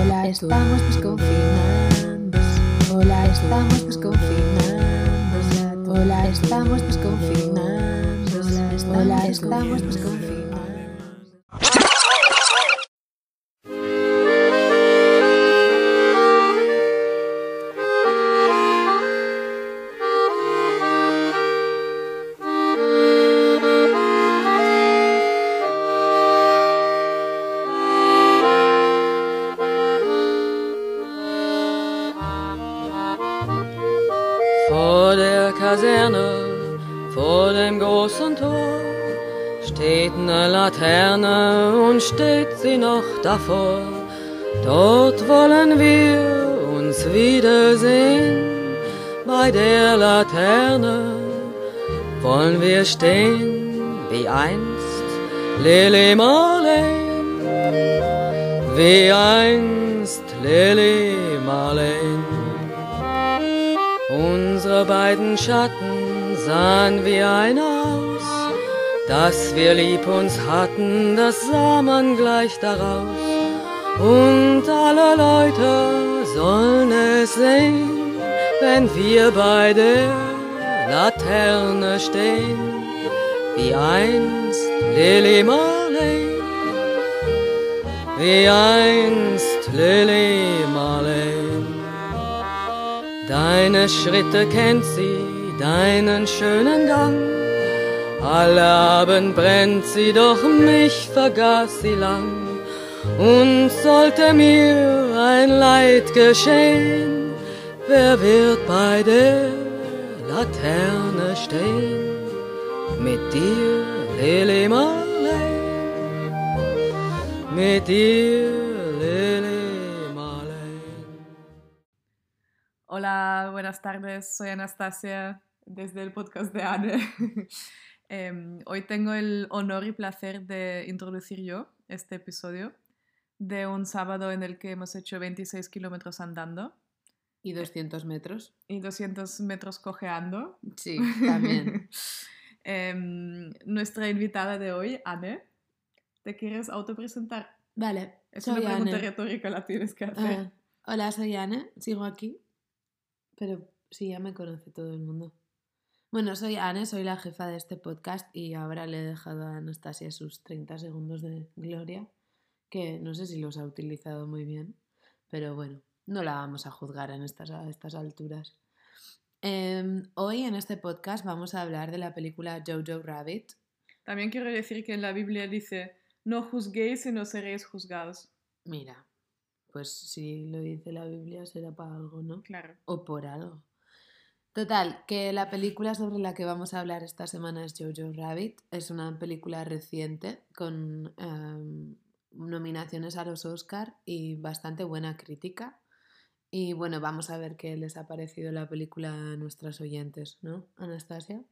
Hola, estamos desconfinando. Hola, estamos desconfinando. Hola, estamos desconfinando. Hola, estamos desconfinando. Davor. Dort wollen wir uns wiedersehen, bei der Laterne wollen wir stehen, wie einst Lily Marlene, wie einst Lily Marlene. Unsere beiden Schatten sahen wie ein aus, dass wir lieb uns hatten, das sah man gleich daraus. Sehen, wenn wir bei der Laterne stehen, wie einst Lily Marley, wie einst Lily Marley. Deine Schritte kennt sie, deinen schönen Gang. Alle Abend brennt sie, doch mich vergaß sie lang. Und sollte mir ein Leid geschehen, wer wird bei der Laterne stehen? Mit dir, Lily Marley, mit dir, Lily Marley. Hola, buenas tardes. Soy Anastasia desde el podcast de Anne. Em, hoy tengo el honor y placer de introducir yo este episodio de un sábado en el que hemos hecho 26 kilómetros andando Y 200 metros. y 200 metros cojeando. Sí, también. Em, nuestra invitada de hoy, Anne, ¿te quieres autopresentar? Vale, Es soy una pregunta Anne. retórica, la tienes que hacer. Ah, hola, soy Anne, sigo aquí. Pero sí, ya me conoce todo el mundo. Bueno, soy Anne, soy la jefa de este podcast y ahora le he dejado a Anastasia sus 30 segundos de gloria, que no sé si los ha utilizado muy bien, pero bueno, no la vamos a juzgar en estas, a estas alturas. Em, hoy en este podcast vamos a hablar de la película Jojo Rabbit. También quiero decir que en la Biblia dice, no juzguéis y no seréis juzgados. Mira, pues si lo dice la Biblia será para algo, ¿no? Claro. o por algo. Total, que la película sobre la que vamos a hablar esta semana es Jojo Rabbit. Es una película reciente con em, nominaciones a los Oscar y bastante buena crítica. Y bueno, vamos a ver qué les ha parecido la película a nuestras oyentes, ¿no, Anastasia?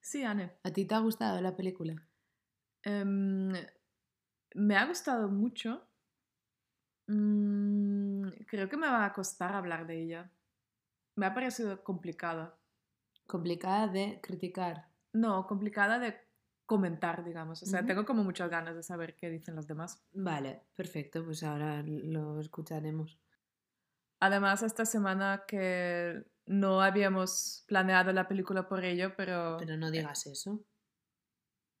Sí, Anne. ¿A ti te ha gustado la película? Em, me ha gustado mucho. Mm, creo que me va a costar hablar de ella. Me ha parecido complicada. Complicada de criticar. No, complicada de comentar, digamos. O sea, tengo como muchas ganas de saber qué dicen los demás. Vale, perfecto, pues ahora lo escucharemos. Además, esta semana que no habíamos planeado la película por ello, pero... Pero no digas eso.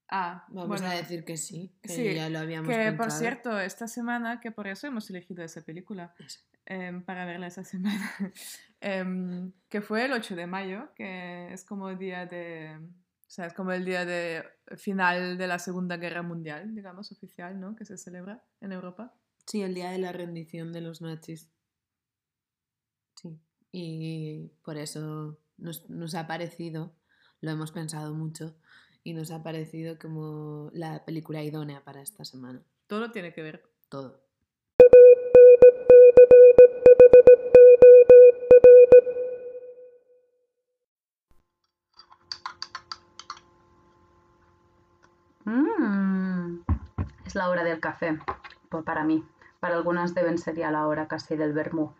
Ah, Vamos bueno, a decir que sí, que sí, ya lo habíamos que por cierto, esta semana, que por eso hemos elegido esa película. Em, para verla esa semana, em, que fue el 8 de mayo, que es como el día de, o sea, es como el día de final de la Segunda Guerra Mundial, digamos, oficial, ¿no? Que se celebra en Europa. Sí, el día de la rendición de los nazis. Y por eso nos, nos ha parecido, lo hemos pensado mucho, y nos ha parecido como la película idónea para esta semana. Todo tiene que ver. Todo. Mm, es la hora del café, pues para mí. Para algunas deben ser ya la hora casi del vermú.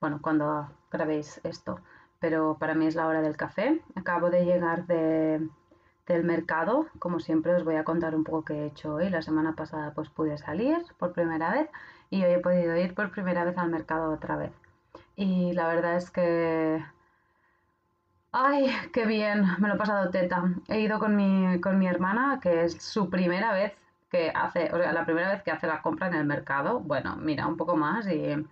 Bueno, cuando grabéis esto. Pero para mí es la hora del café. Acabo de llegar de, del mercado. Como siempre os voy a contar un poco qué he hecho hoy. La semana pasada pues pude salir por primera vez y hoy he podido ir por primera vez al mercado otra vez. Y la verdad es que... ¡Ay, qué bien! Me lo he pasado teta. He ido con mi, con mi hermana, que es su primera vez que hace, o sea, la primera vez que hace la compra en el mercado. Bueno, mira, un poco más y,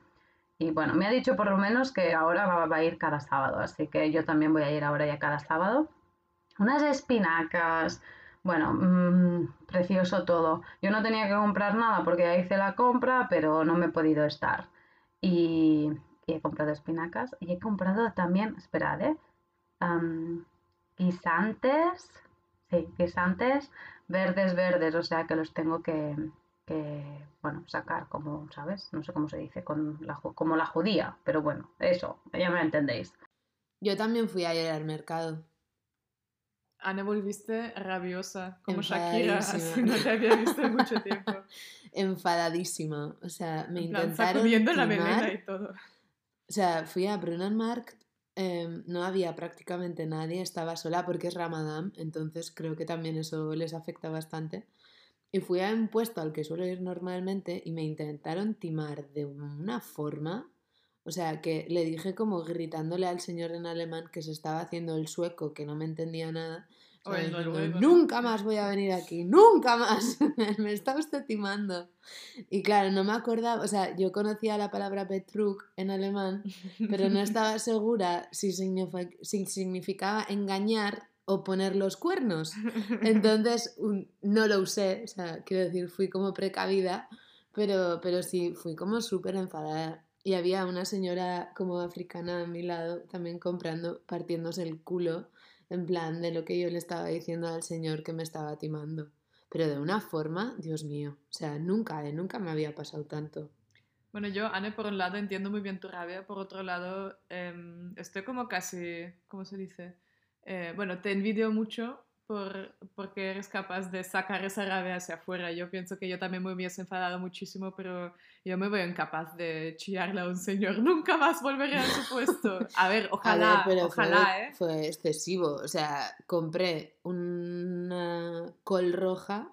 y bueno, me ha dicho por lo menos que ahora va, a ir cada sábado, así que yo también voy a ir ahora ya cada sábado unas espinacas, bueno, mmm, precioso todo. Yo no tenía que comprar nada porque ya hice la compra, pero no me he podido estar. Y, he comprado espinacas y he comprado también, esperad, ¿eh? Guisantes, sí, guisantes verdes, verdes, o sea que los tengo que, que, bueno, sacar como, ¿sabes? No sé cómo se dice, con la, como la judía, pero bueno, eso, ya me entendéis. Yo también fui ayer al mercado. Anne, volviste rabiosa, como Shakira, así no te había visto en mucho tiempo. Enfadadísima. O sea, me En plan, intentaron sacudiendo la melena y todo. O sea, fui a Brunanmarkt, eh, no había prácticamente nadie, estaba sola porque es Ramadán, entonces creo que también eso les afecta bastante. Y fui a un puesto al que suelo ir normalmente y me intentaron timar de una forma, o sea, que le dije como gritándole al señor en alemán que se estaba haciendo el sueco, que no me entendía nada. nunca más voy a venir aquí, nunca más. me está usted timando. Y claro, no me acordaba, o sea, yo conocía la palabra Betrug en alemán, pero no estaba segura si significaba engañar o poner los cuernos. Entonces un- no lo usé, o sea, quiero decir, fui como precavida, pero, pero sí, fui como súper enfadada. Y había una señora como africana a mi lado también comprando, partiéndose el culo, en plan de lo que yo le estaba diciendo al señor que me estaba timando. Pero de una forma, Dios mío, o sea, nunca, eh, nunca me había pasado tanto. Bueno, yo, Anne, por un lado entiendo muy bien tu rabia, por otro lado em, estoy como casi, ¿cómo se dice? Eh, bueno, te envidio mucho por, porque eres capaz de sacar esa rabia hacia afuera. Yo pienso que yo también me hubiese enfadado muchísimo, pero yo me veo incapaz de chillarle a un señor. Nunca más volveré a su puesto. A ver, A ojalá, ver, pero ojalá, fue, ¿eh? fue excesivo. O sea, compré una col roja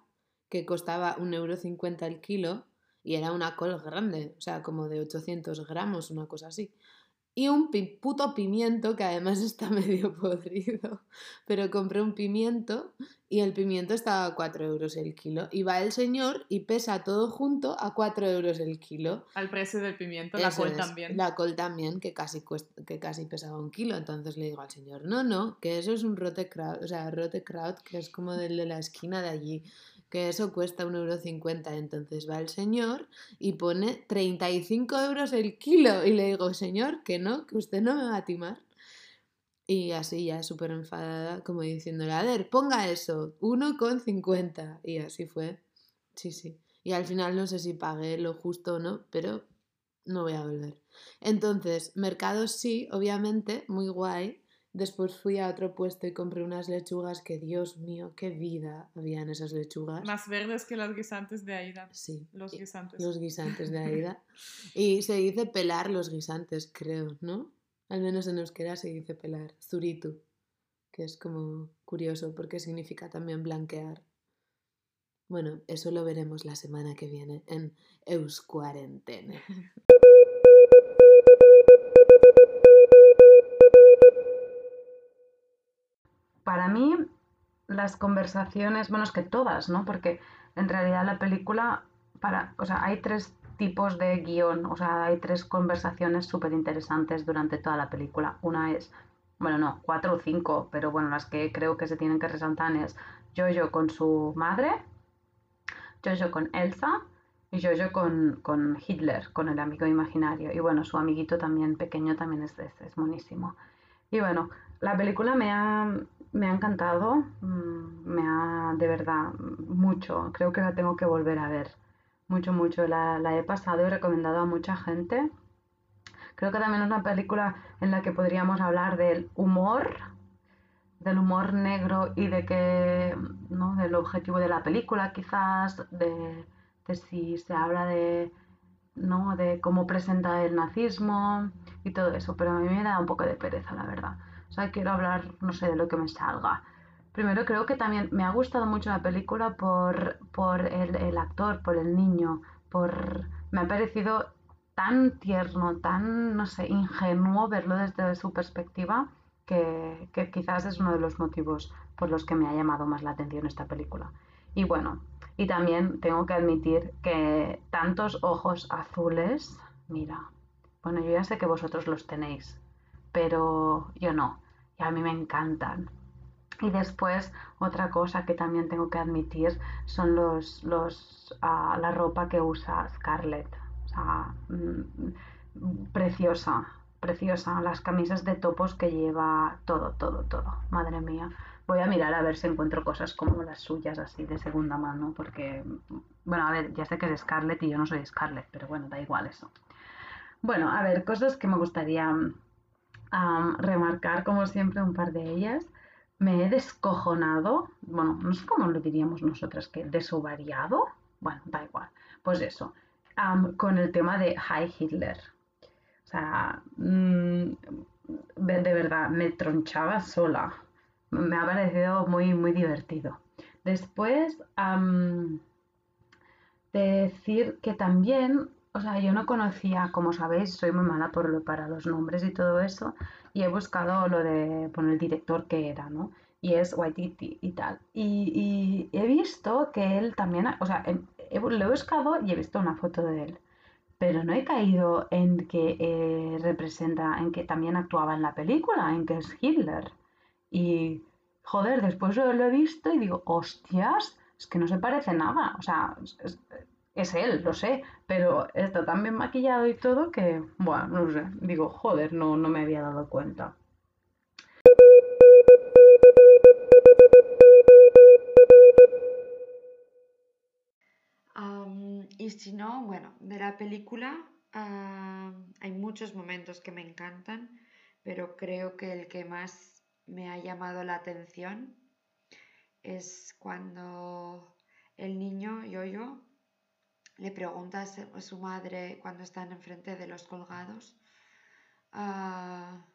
que costaba 1,50€ el kilo y era una col grande, o sea, como de 800 gramos, una cosa así. Y un puto pimiento que además está medio podrido. Pero compré un pimiento y el pimiento estaba a 4 euros el kilo. Y va el señor y pesa todo junto a 4 euros el kilo. Al precio del pimiento, la col es, también. La col también, que casi, cuest- que casi pesaba un kilo. Entonces le digo al señor, no, no, que eso es un rotekraut, o sea, rotekraut, que es como del de la esquina de allí, que eso cuesta 1,50€. Entonces va el señor y pone 35 euros el kilo. Y le digo, señor, que no, que usted no me va a timar. Y así ya súper enfadada, como diciéndole, a ver, ponga eso, 1,50. Y así fue. Sí, sí. Y al final no sé si pagué lo justo o no, pero no voy a volver. Entonces, mercados sí, obviamente, muy guay. Después fui a otro puesto y compré unas lechugas que, Dios mío, qué vida había en esas lechugas. Más verdes que los guisantes de Aida. Sí, Los guisantes. los guisantes de Aida. Y se dice pelar los guisantes, creo, ¿no? Al menos en euskera se dice pelar, zuritu, que es como curioso porque significa también blanquear. Bueno, eso lo veremos la semana que viene en Euscuarentene. Para mí, las conversaciones, bueno, es que todas, ¿no? Porque en realidad la película, para, o sea, hay tres tipos de guion, o sea, hay tres conversaciones súper interesantes durante toda la película. Una es, bueno, no, cuatro o cinco, pero bueno, las que creo que se tienen que resaltar es Jojo con su madre, Jojo con Elsa y Jojo con, con Hitler, con el amigo imaginario. Y bueno, su amiguito también pequeño también es, es, es monísimo. Y bueno, la película me ha, me ha encantado, mm, me ha de verdad mucho, creo que la tengo que volver a ver, mucho, mucho, la, la he pasado y recomendado a mucha gente. Creo que también es una película en la que podríamos hablar del humor, del humor negro y de que, ¿no? Del objetivo de la película quizás, de, de si se habla de, ¿no? De cómo presenta el nazismo y todo eso, pero a mí me da un poco de pereza, la verdad. O sea, quiero hablar, no sé, de lo que me salga. Primero creo que también me ha gustado mucho la película por, por el, actor, por el niño, por... Me ha parecido tan tierno, tan, no sé, ingenuo verlo desde su perspectiva, que, que quizás es uno de los motivos por los que me ha llamado más la atención esta película. Y bueno, y también tengo que admitir que tantos ojos azules, mira, bueno, yo ya sé que vosotros los tenéis, pero yo no, y a mí me encantan. Y después, otra cosa que también tengo que admitir son los, los, ah, la ropa que usa Scarlett. O sea, mm, preciosa, preciosa. Las camisas de topos que lleva, todo, todo, todo. Madre mía. Voy a mirar a ver si encuentro cosas como las suyas, así de segunda mano, porque, bueno, a ver, ya sé que es Scarlett y yo no soy Scarlett, pero bueno, da igual eso. Bueno, a ver, cosas que me gustaría remarcar, como siempre, un par de ellas. Me he descojonado, bueno, no sé cómo lo diríamos nosotras, que desovariado, bueno, da igual, pues eso, con el tema de High Hitler. O sea, mm, de, verdad, me tronchaba sola. Me ha parecido muy, muy divertido. Después, decir que también, o sea, yo no conocía, como sabéis, soy muy mala por lo, para los nombres y todo eso, y he buscado lo de, por el director que era, ¿no? Y es Waititi y tal. Y, he visto que él también, o sea, he- he- lo he buscado y he visto una foto de él, pero no he caído en que eh, representa, en que también actuaba en la película, en que es Hitler. Y, joder, después lo, lo he visto y digo, hostias, es que no se parece nada. O sea, es- es él, lo sé, pero está tan bien maquillado y todo que, bueno, no sé, digo, joder, no, no me había dado cuenta. Y si no, bueno, de la película hay muchos momentos que me encantan, pero creo que el que más me ha llamado la atención es cuando el niño, Yoyo, le pregunta a su madre cuando están enfrente de los colgados, ah,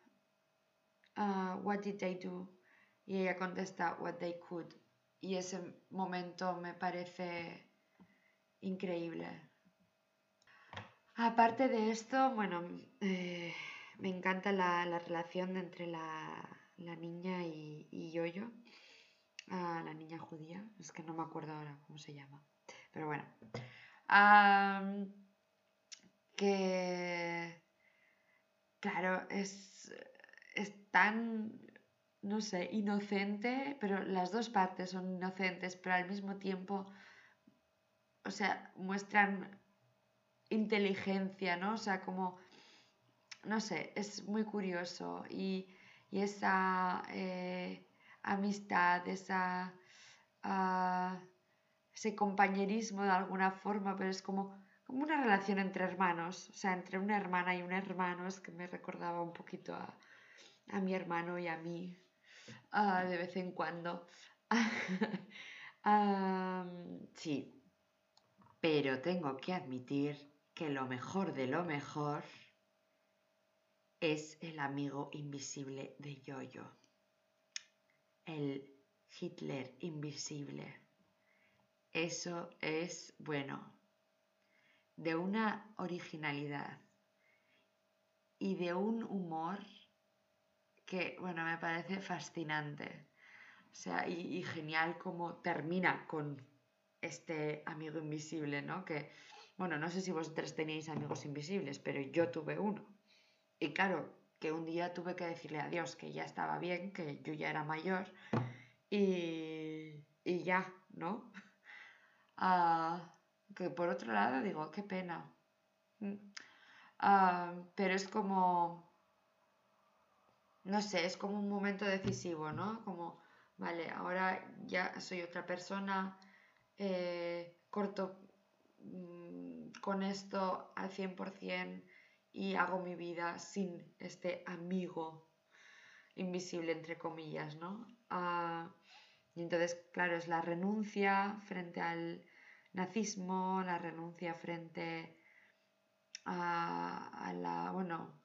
ah, What did they do? Y ella contesta, What they could. Y ese momento me parece increíble. Aparte de esto, bueno, eh, me encanta la, la relación entre la, la niña y, y Yoyo, ah, la niña judía, es que no me acuerdo ahora cómo se llama, pero bueno. Que, claro, es, es tan, no sé, inocente, pero las dos partes son inocentes, pero al mismo tiempo o sea, muestran inteligencia, ¿no? O sea, como, no sé, es muy curioso y, y esa eh, amistad, esa, ah, ese compañerismo de alguna forma, pero es como, como una relación entre hermanos, o sea, entre una hermana y un hermano, es que me recordaba un poquito a, a mi hermano y a mí ah, de vez en cuando. Sí, pero tengo que admitir que lo mejor de lo mejor es el amigo invisible de Yoyo. El Hitler invisible. Eso es, bueno, de una originalidad y de un humor que, bueno, me parece fascinante. O sea, y, genial como termina con este amigo invisible, ¿no? Que, bueno, no sé si vosotros teníais amigos invisibles, pero yo tuve uno. Y claro, que un día tuve que decirle adiós, que ya estaba bien, que yo ya era mayor y, y ya, ¿no? Ah, que por otro lado digo, qué pena. Ah, pero es como, no sé, es como un momento decisivo, ¿no? Como, vale, ahora ya soy otra persona, eh, corto mm, con esto al 100% y hago mi vida sin este amigo invisible, entre comillas, ¿no? Ah, y entonces, claro, es la renuncia frente al nazismo, la renuncia frente a, la, bueno,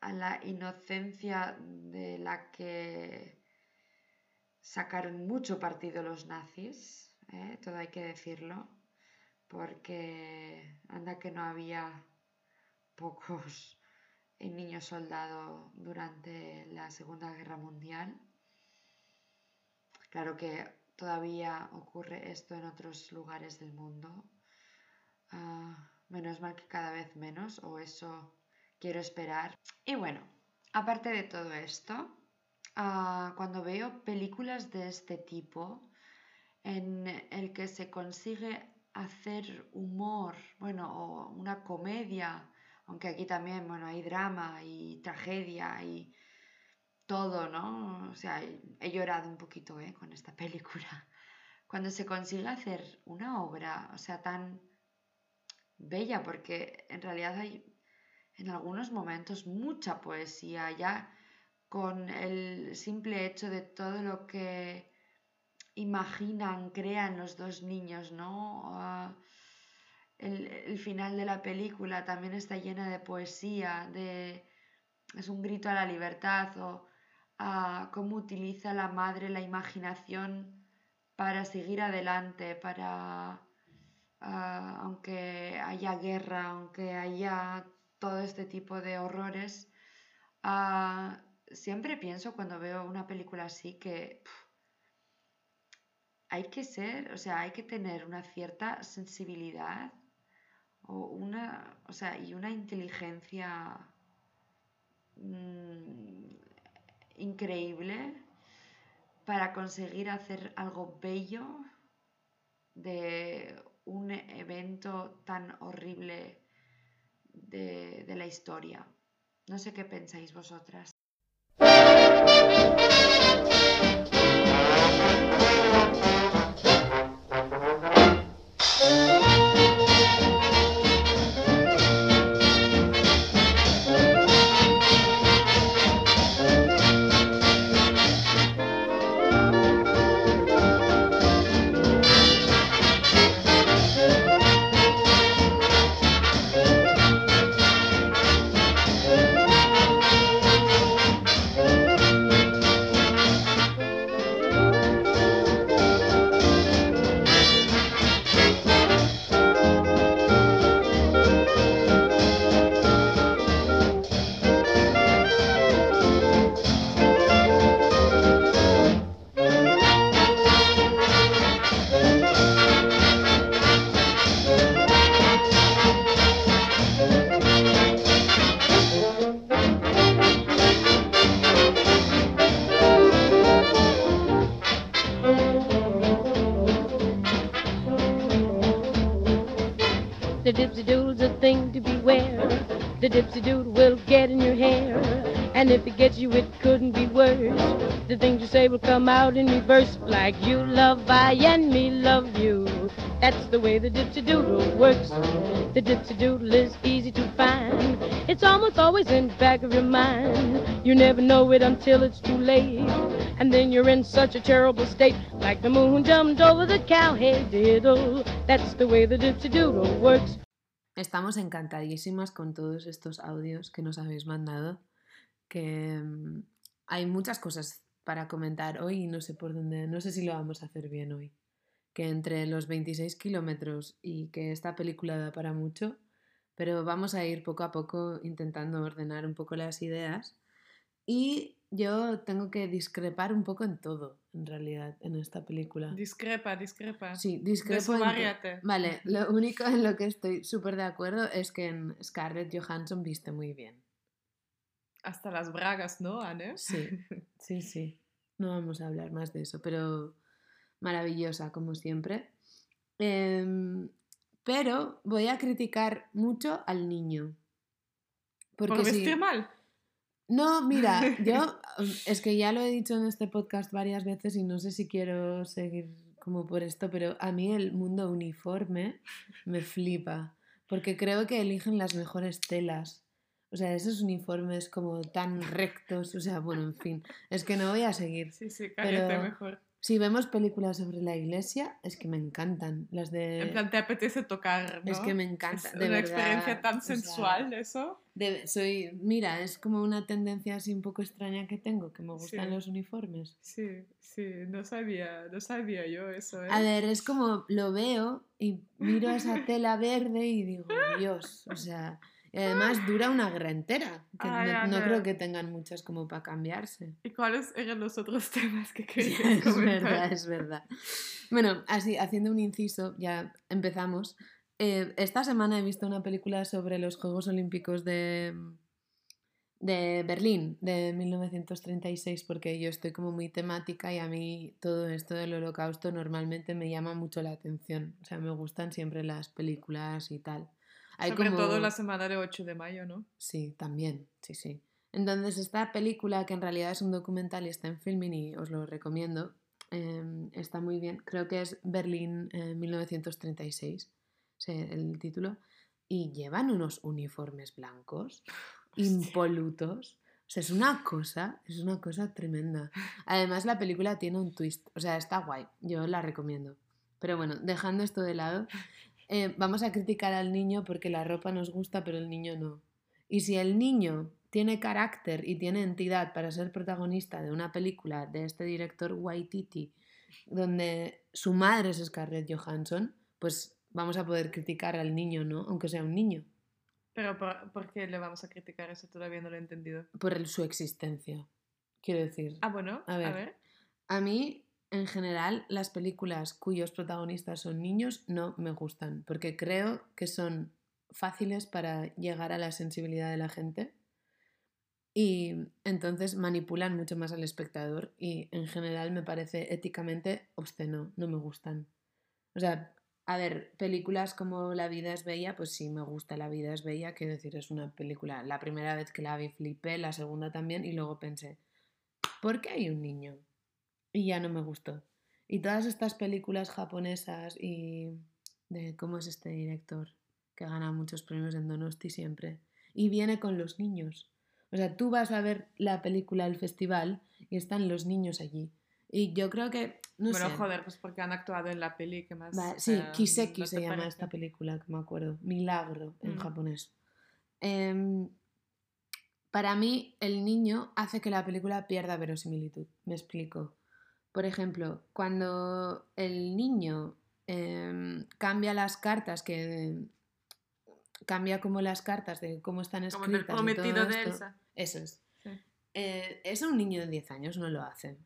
a la inocencia de la que sacaron mucho partido los nazis, ¿eh? todo hay que decirlo, porque anda que no había pocos niños soldados durante la Segunda Guerra Mundial. Claro que todavía ocurre esto en otros lugares del mundo. Ah, menos mal que cada vez menos, o eso quiero esperar. Y bueno, aparte de todo esto, ah, cuando veo películas de este tipo, en el que se consigue hacer humor, bueno, o una comedia, aunque aquí también, bueno, hay drama y tragedia y todo, ¿no? O sea, he llorado un poquito, ¿eh? Con esta película. Cuando se consigue hacer una obra, o sea, tan bella, porque en realidad hay en algunos momentos mucha poesía, ya con el simple hecho de todo lo que imaginan, crean los dos niños, ¿no? Ah, el, final de la película también está llena de poesía, de, es un grito a la libertad o a cómo utiliza la madre la imaginación para seguir adelante, para, ah, aunque haya guerra, aunque haya todo este tipo de horrores, ah, siempre pienso cuando veo una película así que hay que ser, o sea, hay que tener una cierta sensibilidad o una, o sea, y una inteligencia mm, increíble para conseguir hacer algo bello de un evento tan horrible de, de la historia. No sé qué pensáis vosotras. Like you love I and me love you. That's the way the dipsy doodle works. The dipsy doodle is easy to find. It's almost always in the back of your mind. You never know it until it's too late. And then you're in such a terrible state. Like the moon jumped over the cow. Hey diddle. That's the way the dipsy doodle works. Estamos encantadísimas con todos estos audios que nos habéis mandado, mm, hay muchas cosas para comentar hoy y no sé por dónde, no sé si lo vamos a hacer bien hoy. Que entre los 26 kilómetros y que esta película da para mucho, pero vamos a ir poco a poco intentando ordenar un poco las ideas. Y yo tengo que discrepar un poco en todo, en realidad, en esta película. Discrepa, discrepa. Sí, discrepo en. Vale, lo único en lo que estoy súper de acuerdo es que en Scarlett Johansson viste muy bien. Hasta las bragas, ¿no, Anne? Sí, sí, sí. No vamos a hablar más de eso, pero maravillosa, como siempre. Em, pero voy a criticar mucho al niño. Porque ¿Por si- vestir mal? No, mira, yo es que ya lo he dicho en este podcast varias veces y no sé si quiero seguir como por esto, pero a mí el mundo uniforme me flipa, porque creo que eligen las mejores telas. O sea, esos uniformes como tan rectos, o sea, bueno, en fin, es que no voy a seguir. Sí, sí, cállate Pero- mejor. Si vemos películas sobre la iglesia, es que me encantan. Las de... En plan, te apetece tocar, ¿no? Es que me encanta, Es de una experiencia tan o sea, sensual, eso. de- soy, mira, es como una tendencia así un poco extraña que tengo, que me gustan Sí. los uniformes. Sí, sí, no sabía, no sabía yo eso, ¿eh? A ver, es como lo veo y miro esa tela verde y digo, Dios, o sea, y además dura una guerra entera, que no, creo que tengan muchas como para cambiarse. ¿Y cuáles eran los otros temas que querías es comentar? verdad, es verdad. Bueno, así, haciendo un inciso, ya empezamos. Eh, esta semana he visto una película sobre los Juegos Olímpicos de, de Berlín, de 1936, porque yo estoy como muy temática y a mí todo esto del holocausto normalmente me llama mucho la atención. O sea, me gustan siempre las películas y tal. Hay Sobre como- todo la semana de 8 de mayo, ¿no? Sí, también, sí, sí. Entonces, esta película, que en realidad es un documental y está en filming y os lo recomiendo, em, está muy bien. Creo que es Berlín eh, 1936, sí, el título. Y llevan unos uniformes blancos, impolutos. O sea, es una cosa, es una cosa tremenda. Además, la película tiene un twist. O sea, está guay. Yo la recomiendo. Pero bueno, dejando esto de lado, eh, vamos a criticar al niño porque la ropa nos gusta, pero el niño no. Y si el niño tiene carácter y tiene entidad para ser protagonista de una película de este director Waititi, donde su madre es Scarlett Johansson, pues vamos a poder criticar al niño, ¿no? Aunque sea un niño, Pero ¿por, por qué le vamos a criticar eso? Todavía no lo he entendido. por el- su existencia. Quiero decir, Ah, bueno, A a ver. a mí, en general, las películas cuyos protagonistas son niños no me gustan, porque creo que son fáciles para llegar a la sensibilidad de la gente y entonces manipulan mucho más al espectador y en general me parece éticamente obsceno, no me gustan. O sea, a ver, películas como La vida es bella, pues sí me gusta La vida es bella, quiero decir, es una película, la primera vez que la vi flipé, la segunda también y luego pensé, ¿por qué hay un niño? Y ya no me gustó. Y todas estas películas japonesas y de cómo es este director que gana muchos premios en Donosti siempre y viene con los niños. O sea, tú vas a ver la película al festival y están los niños allí. Y yo creo que, no bueno, sé. joder, pues porque han actuado en la peli, ¿qué más? Sí, Kiseki ¿no se llama parece? esta película, que me acuerdo. Milagro en Mm. japonés. Em, para mí, el niño hace que la película pierda verosimilitud. Me explico. Por ejemplo, cuando el niño em, cambia las cartas, que cambia como las cartas de cómo están Como escritas. y todo prometido de Elsa. Eso es. Sí. Eh, eso un niño de 10 años no lo hace.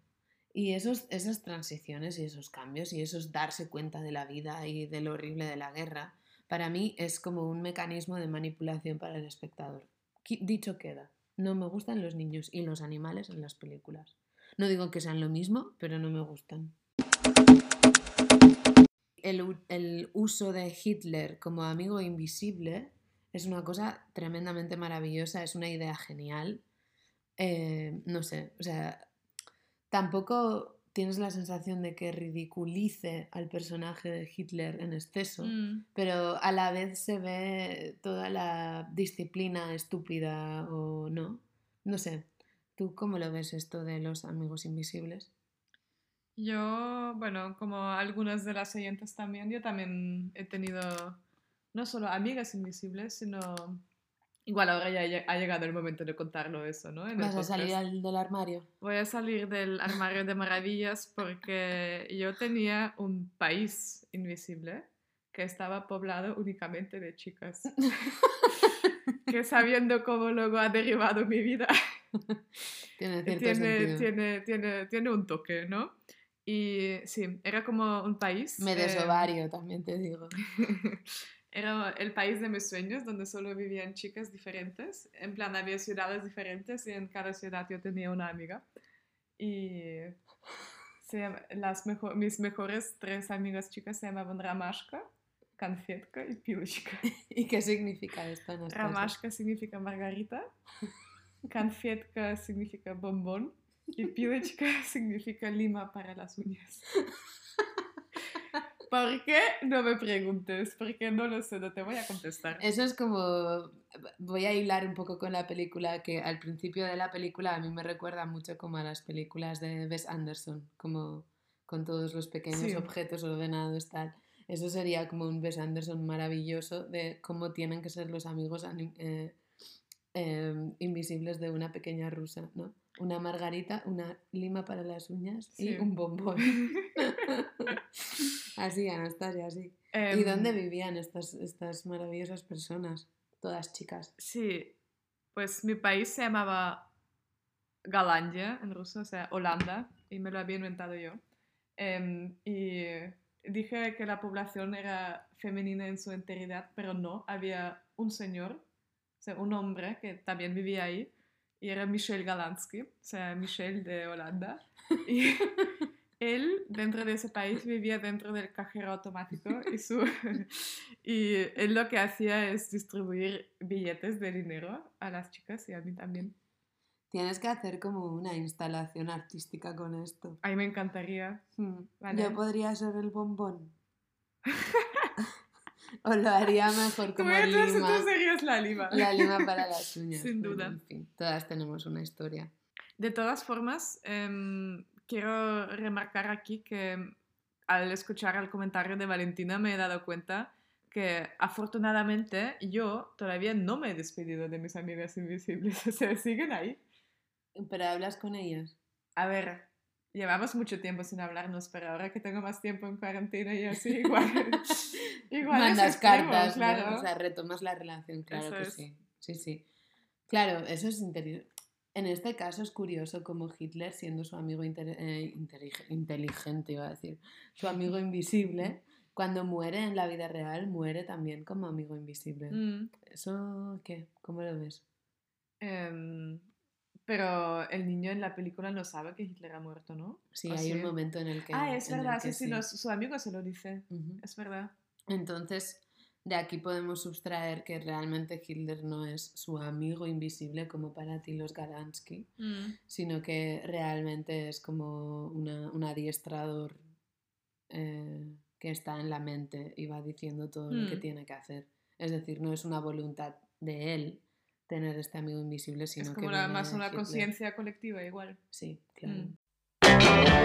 Y esos, esas transiciones y esos cambios y esos darse cuenta de la vida y de lo horrible de la guerra, para mí es como un mecanismo de manipulación para el espectador. Dicho queda, no me gustan los niños y los animales en las películas. No digo que sean lo mismo, pero no me gustan. El, uso de Hitler como amigo invisible es una cosa tremendamente maravillosa, es una idea genial. Eh, no sé, o sea, tampoco tienes la sensación de que ridiculice al personaje de Hitler en exceso, Mm. pero a la vez se ve toda la disciplina estúpida o no. No sé, ¿tú cómo lo ves esto de los amigos invisibles? Yo, bueno, como algunas de las oyentes también, yo también he tenido no solo amigas invisibles, sino... Igual ahora ya ha llegado el momento de contarlo eso, ¿no? En ¿Vas a salir al- del armario? Voy a salir del armario de maravillas porque yo tenía un país invisible que estaba poblado únicamente de chicas. que sabiendo cómo luego ha derivado mi vida, Tiene cierto tiene, tiene, tiene, tiene un toque, ¿no? Y sí, era como un país. Me eh, desovario, también te digo. Era el país de mis sueños, donde solo vivían chicas diferentes. En plan, había ciudades diferentes y en cada ciudad yo tenía una amiga. Y se llama- las mejo- mis mejores tres amigas chicas se llamaban Ramashka, Kanfetka y Pilchka. ¿Y qué significa esto? Anastasia? Ramashka significa margarita, Kanfetka significa bombón y Pilchka significa lima para las uñas. ¿Por qué? No me preguntes, porque no lo sé, no te voy a contestar. Eso es como. Voy a hilar un poco con la película, que al principio de la película a mí me recuerda mucho como a las películas de Wes Anderson, como con todos los pequeños Sí. objetos ordenados, tal. Eso sería como un Wes Anderson maravilloso de cómo tienen que ser los amigos eh, eh, invisibles de una pequeña rusa, ¿no? Una margarita, una lima para las uñas y un bombón. así, Anastasia, así. ¿Y Em, dónde vivían estas, estas maravillosas personas? Todas chicas. Sí, pues mi país se llamaba Galandia en ruso, o sea, Holanda, y me lo había inventado yo. Em, y dije que la población era femenina en su enteridad, pero no, había un señor, o sea, un hombre que también vivía ahí, y era Michel Galansky, o sea, Michel de Holanda. Y él, dentro de ese país, vivía dentro del cajero automático y, su, y él lo que hacía es distribuir billetes de dinero a las chicas y a mí también. Tienes que hacer como una instalación artística con esto. A mí me encantaría. Vale. Yo podría ser el bombón. o lo haría mejor como Tú, tú- lima. tú serías la lima. La lima para las uñas. Sin duda. en fin, todas tenemos una historia. De todas formas, em, quiero remarcar aquí que al escuchar el comentario de Valentina me he dado cuenta que afortunadamente yo todavía no me he despedido de mis amigas invisibles, o sea, siguen ahí. Pero hablas con ellas. A ver, llevamos mucho tiempo sin hablarnos, pero ahora que tengo más tiempo en cuarentena y así, igual. igual Mandas extremo, cartas, ¿no? claro. O sea, retomas la relación, claro Eso que es. sí. Sí, sí. Claro, eso es interior. En este caso es curioso como Hitler, siendo su amigo eh, intelig- inteligente, iba a decir, su amigo invisible, cuando muere en la vida real, muere también como amigo invisible. Mm, ¿Eso qué? ¿Cómo lo ves? em, pero el niño en la película no sabe que Hitler ha muerto, ¿no? Sí, ¿O hay un momento en el que... Ah, es verdad, sí, sí, su amigo se lo dice. Es verdad. Entonces, de aquí podemos sustraer que realmente Hitler no es su amigo invisible como para ti los Galansky, Mm, sino que realmente es como una- un adiestrador eh, que está en la mente y va diciendo todo lo que Mm. tiene que hacer. Es decir, no es una voluntad de él tener este amigo invisible, sino Es que como una- viene más una conciencia colectiva igual. Sí, claro. Mm.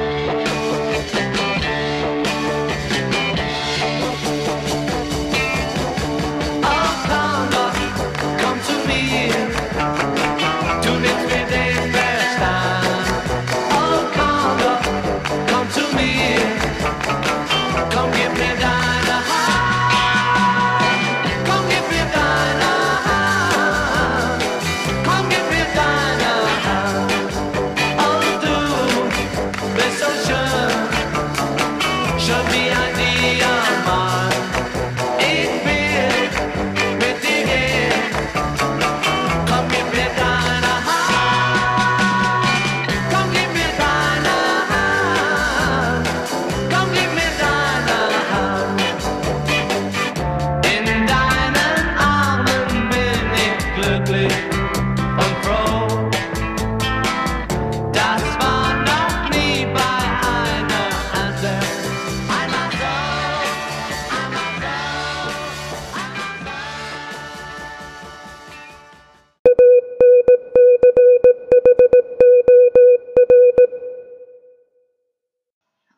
Komm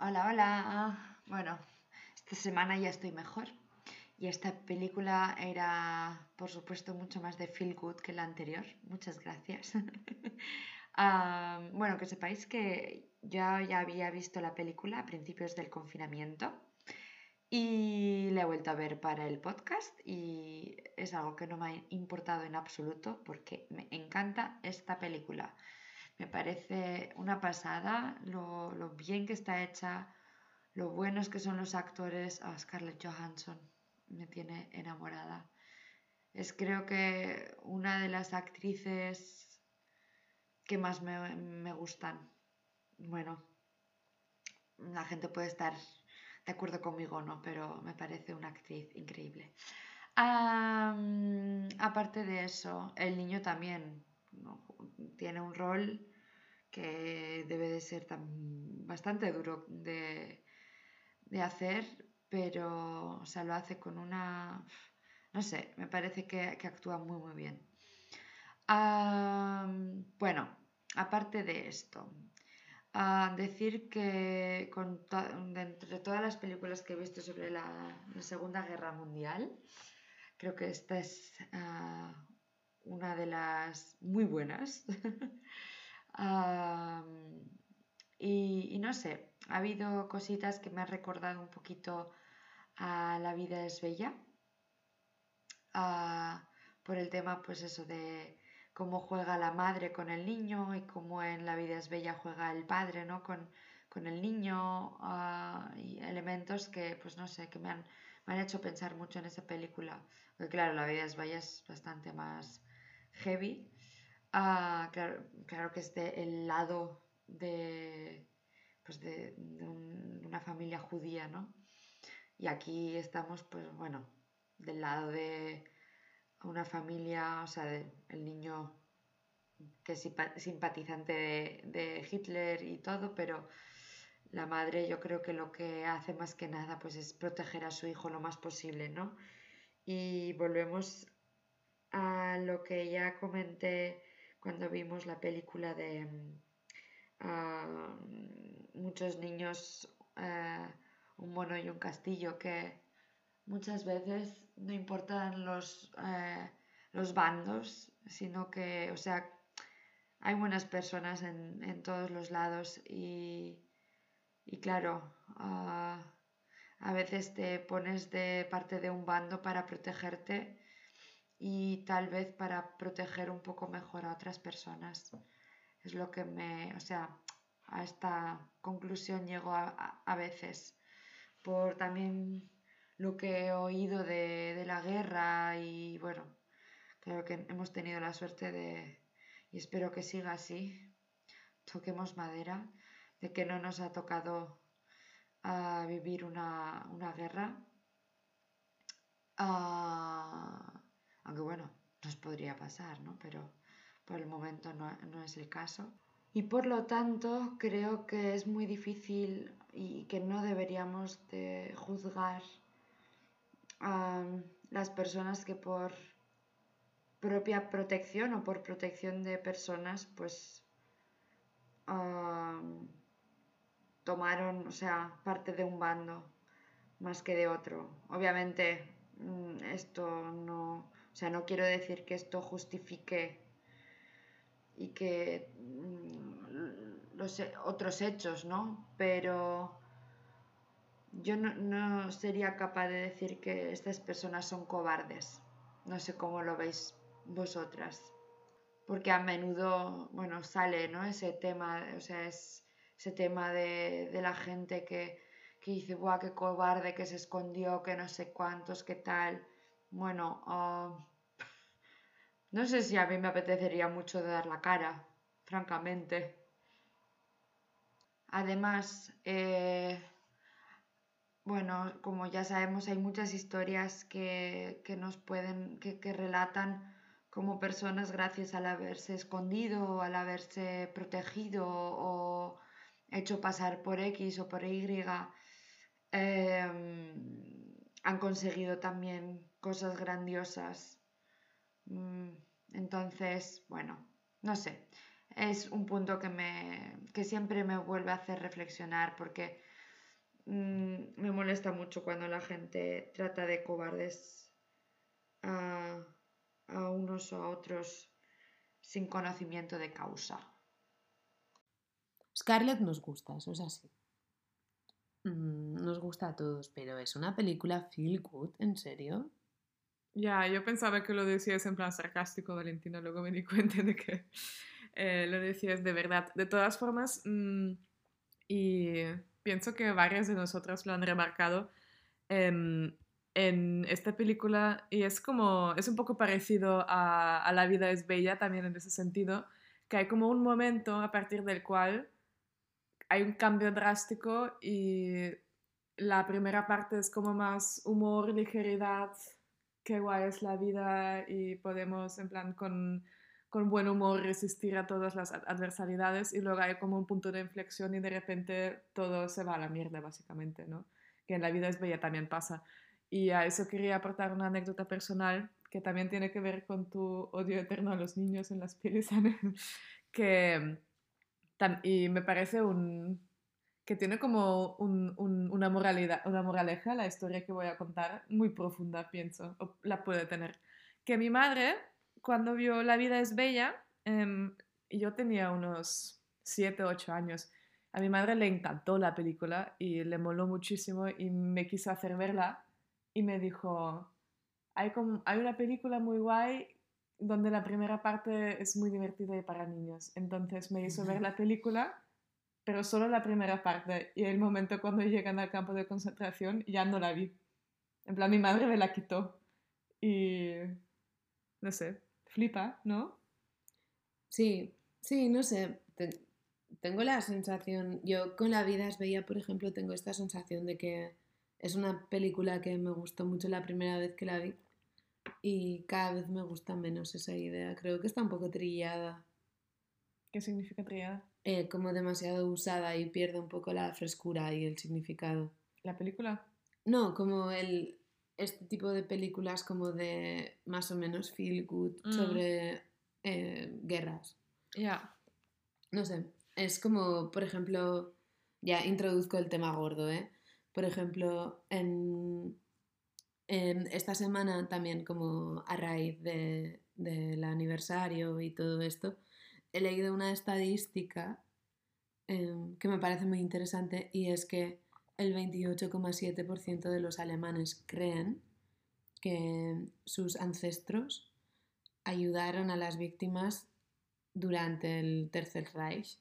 Hola, hola. Bueno, esta semana ya estoy mejor. Y esta película era, por supuesto, mucho más de feel good que la anterior. Muchas gracias. Bueno, que sepáis que yo ya había visto la película a principios del confinamiento y la he vuelto a ver para el podcast y es algo que no me ha importado en absoluto porque me encanta esta película. Me parece una pasada lo, lo bien que está hecha, lo buenos que son los actores. Ah, Scarlett Johansson me tiene enamorada. Es creo que una de las actrices que más me, me gustan. Bueno, la gente puede estar de acuerdo conmigo o no, pero me parece una actriz increíble. Aparte de eso, el niño también tiene un rol que debe de ser bastante duro de, de hacer, pero o sea, lo hace con una... No sé, me parece que, que actúa muy muy bien. Bueno, aparte de esto, decir que entre todas las películas que he visto sobre la, la Segunda Guerra Mundial, creo que esta es ah, una de las muy buenas. Y no sé, ha habido cositas que me han recordado un poquito a La vida es bella, ah, por el tema, pues eso, de cómo juega la madre con el niño y cómo en La vida es bella juega el padre, ¿no? Con, con el niño ah, y elementos que, pues no sé, que me han, me han hecho pensar mucho en esa película. Porque claro, La vida es bella es bastante más heavy. Ah, claro, claro que es de el lado de, pues de, de un- de una familia judía, ¿no? Y aquí estamos, pues bueno, del lado de una familia, o sea, de- el niño que es simpa- simpatizante de Hitler y todo, pero la madre yo creo que lo que hace más que nada pues es proteger a su hijo lo más posible, ¿no? Y volvemos a lo que ya comenté cuando vimos la película de mm, ah, muchos niños, eh, un mono y un castillo, que muchas veces no importan los, eh, los bandos, sino que, o sea, hay buenas personas en, en todos los lados y, y claro, ah, a veces te pones de parte de un bando para protegerte y tal vez para proteger un poco mejor a otras personas. Es lo que me, o sea, a esta conclusión llego a, a- veces por también lo que he oído de, de la guerra y bueno, creo que hemos tenido la suerte de, y espero que siga así, toquemos madera, de que no nos ha tocado ah, vivir una, una guerra. Ah, aunque bueno, nos podría pasar, ¿no? Pero por el momento no, no es el caso. Y por lo tanto creo que es muy difícil y que no deberíamos de juzgar a las personas que por propia protección o por protección de personas pues tomaron, o sea, parte de un bando más que de otro. Obviamente mm, esto no, o sea, no quiero decir que esto justifique y que mm, los otros hechos, ¿no? Pero yo no, no sería capaz de decir que estas personas son cobardes. No sé cómo lo veis vosotras. Porque a menudo, bueno, sale, ¿no? Ese tema, o sea, es ese tema de, de la gente que, que dice, ¡buah, qué cobarde, que se escondió, que no sé cuántos, qué tal! Bueno, ah, no sé si a mí me apetecería mucho dar la cara, francamente. Además, eh, bueno, como ya sabemos, hay muchas historias que, que nos pueden, que, que relatan como personas gracias al haberse escondido al haberse protegido o hecho pasar por X o por Y, eh, han conseguido también cosas grandiosas. Mm, Entonces, bueno, no sé, es un punto que, me, que siempre me vuelve a hacer reflexionar porque mm, me molesta mucho cuando la gente trata de cobardes a, unos o a otros sin conocimiento de causa. Scarlett nos gusta, eso es así. Mm, Nos gusta a todos, pero es una película feel good, ¿en serio? Ya, yo pensaba que lo decías en plan sarcástico, Valentina, luego me di cuenta de que eh, lo decías de verdad. De todas formas, mm, y pienso que varias de nosotras lo han remarcado, em, en esta película, y es como, es un poco parecido a, a La vida es bella también en ese sentido, que hay como un momento a partir del cual hay un cambio drástico y la primera parte es como más humor, ligeridad, qué guay es la vida y podemos en plan con, con buen humor resistir a todas las ad- adversidades y luego hay como un punto de inflexión y de repente todo se va a la mierda básicamente, ¿no? Que en la vida es bella también pasa. Y a eso quería aportar una anécdota personal que también tiene que ver con tu odio eterno a los niños en las pelis, que y me parece un que tiene como un- un- una moralidad, una moraleja la historia que voy a contar muy profunda, pienso, o la puede tener. Que mi madre, cuando vio La vida es bella, em, yo tenía unos 7, 8 años. A mi madre le encantó la película y le moló muchísimo y me quiso hacer verla y me dijo, hay, como, hay una película muy guay donde la primera parte es muy divertida y para niños. Entonces me hizo ver la película, pero solo la primera parte. Y el momento cuando llegan al campo de concentración ya no la vi. En plan, mi madre me la quitó. Y... no sé, flipa, ¿no? Sí, sí, no sé. te- tengo la sensación, yo con La vida es bella, por ejemplo, tengo esta sensación de que es una película que me gustó mucho la primera vez que la vi y cada vez me gusta menos esa idea. Creo que está un poco trillada, ¿Qué significa triada? Eh, como demasiado usada y pierde un poco la frescura y el significado. ¿La película? No, como el este tipo de películas como de más o menos feel good Mm. sobre eh, guerras. Ya. No sé, es como, por ejemplo, ya introduzco el tema gordo, ¿eh? Por ejemplo, en, en esta semana también como a raíz de- del aniversario y todo esto, he leído una estadística em, que me parece muy interesante y es que el 28,7% de los alemanes creen que sus ancestros ayudaron a las víctimas durante el Tercer Reich.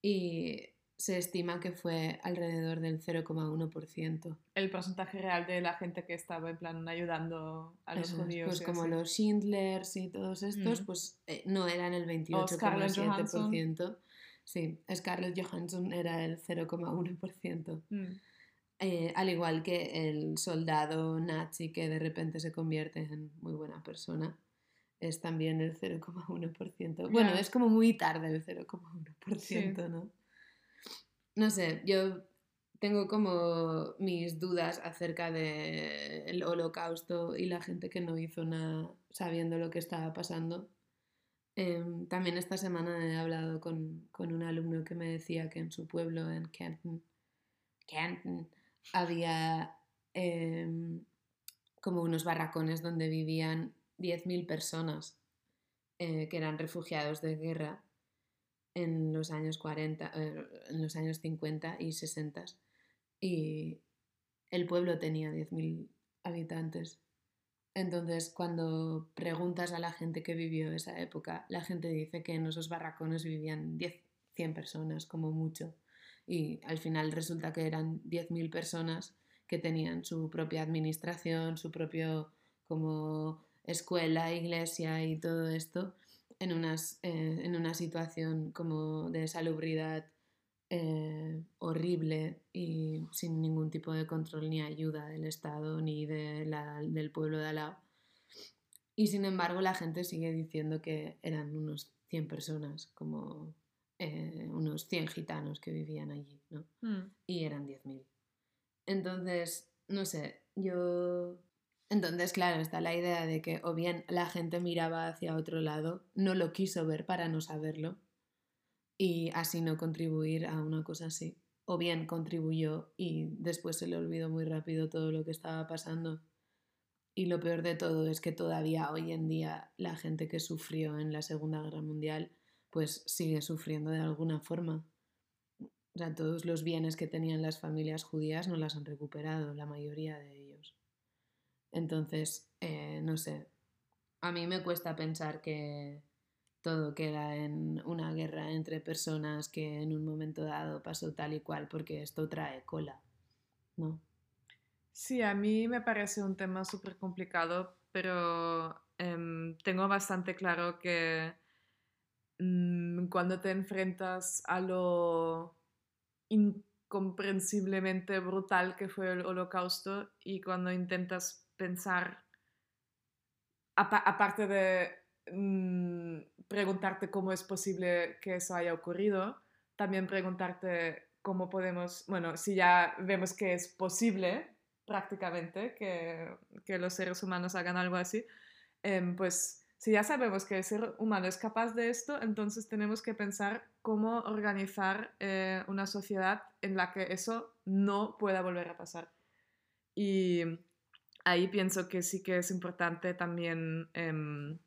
Y se estima que fue alrededor del 0,1%. El porcentaje real de la gente que estaba en plan ayudando a los Eso judíos. Pues como así. los Schindlers y todos estos, Mm. pues eh, no eran el Scarlett 28,7%. Sí, Scarlett Johansson era el 0,1%. Mm. Eh, al igual que el soldado nazi que de repente se convierte en muy buena persona, es también el 0,1%. Bueno, es como muy tarde el 0,1%, ¿no? No sé, yo tengo como mis dudas acerca del holocausto y la gente que no hizo nada sabiendo lo que estaba pasando. Em, también esta semana he hablado con, con un alumno que me decía que en su pueblo, en Canton, Canton había em, como unos barracones donde vivían 10.000 personas eh, que eran refugiados de guerra en los años 40, eh, en los años 50 y 60 y el pueblo tenía 10.000 habitantes. Entonces, cuando preguntas a la gente que vivió esa época, la gente dice que en esos barracones vivían 10, 100 personas como mucho. Y al final resulta que eran 10.000 personas que tenían su propia administración, su propio como escuela, iglesia y todo esto en, unas, eh, en una situación como de salubridad eh, horrible y sin ningún tipo de control ni ayuda del Estado ni de la- del pueblo de al lado. Y sin embargo la gente sigue diciendo que eran unos 100 personas, como eh, unos 100 gitanos que vivían allí, ¿no? Mm. y eran 10.000. Entonces, no sé, yo... Entonces, claro, está la idea de que o bien la gente miraba hacia otro lado, no lo quiso ver para no saberlo y así no contribuir a una cosa así, o bien contribuyó y después se le olvidó muy rápido todo lo que estaba pasando. Y lo peor de todo es que todavía hoy en día la gente que sufrió en la Segunda Guerra Mundial pues sigue sufriendo de alguna forma. O sea, todos los bienes que tenían las familias judías no las han recuperado, la mayoría de. Entonces, eh, no sé, a mí me cuesta pensar que todo queda en una guerra entre personas que en un momento dado pasó tal y cual, porque esto trae cola, ¿no? Sí, a mí me parece un tema súper complicado, pero em, tengo bastante claro que mm, cuando te enfrentas a lo incomprensiblemente brutal que fue el holocausto y cuando intentas pensar, apa- aparte de mm, preguntarte cómo es posible que eso haya ocurrido, también preguntarte cómo podemos, bueno, si ya vemos que es posible prácticamente que, que los seres humanos hagan algo así, em, pues si ya sabemos que el ser humano es capaz de esto, entonces tenemos que pensar cómo organizar eh, una sociedad en la que eso no pueda volver a pasar. Y ahí pienso que sí que es importante también em,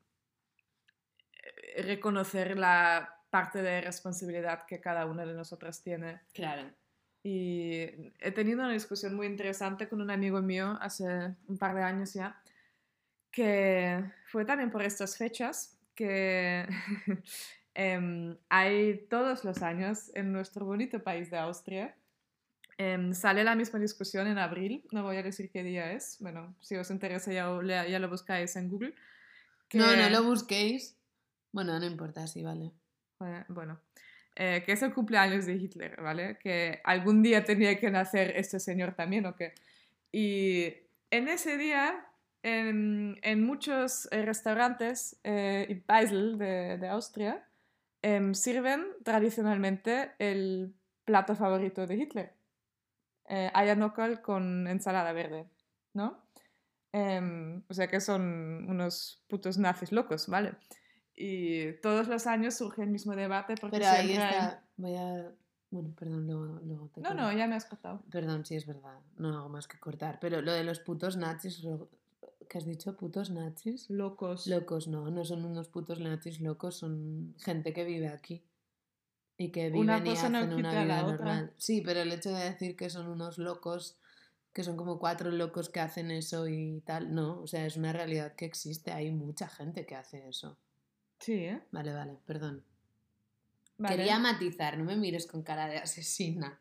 eh, reconocer la parte de responsabilidad que cada una de nosotras tiene. Claro. Y he tenido una discusión muy interesante con un amigo mío hace un par de años ya, que fue también por estas fechas que em, hay todos los años en nuestro bonito país de Austria. Em, sale la misma discusión en abril, no voy a decir qué día es, bueno, si os interesa ya, ya lo buscáis en Google. No, no que- lo busquéis. Bueno, no importa, sí, vale. Eh, bueno, eh, que es el cumpleaños de Hitler, ¿vale? Que algún día tenía que nacer este señor también, ¿o qué? Y en ese día, en, en muchos eh, restaurantes eh, y Beisel de, de Austria, em, sirven tradicionalmente el plato favorito de Hitler, eh, Eiernockal con ensalada verde, ¿no? Em, o sea que son unos putos nazis locos, ¿vale? Y todos los años surge el mismo debate porque Pero ahí hay-. Voy a. Bueno, perdón, luego, luego te No, corto. no, ya me has cortado. Perdón, sí es verdad. No hago más que cortar. Pero lo de los putos nazis. ¿Qué has dicho? ¿Putos nazis? Locos. Locos, no, no son unos putos nazis locos, son gente que vive aquí. Y que viven Una y cosa no hacen una vida normal. Sí, pero el hecho de decir que son unos locos, que son como cuatro locos que hacen eso y tal, no, o sea, es una realidad que existe, hay mucha gente que hace eso. Sí, ¿eh? Vale, vale, perdón. Vale. Quería matizar, no me mires con cara de asesina.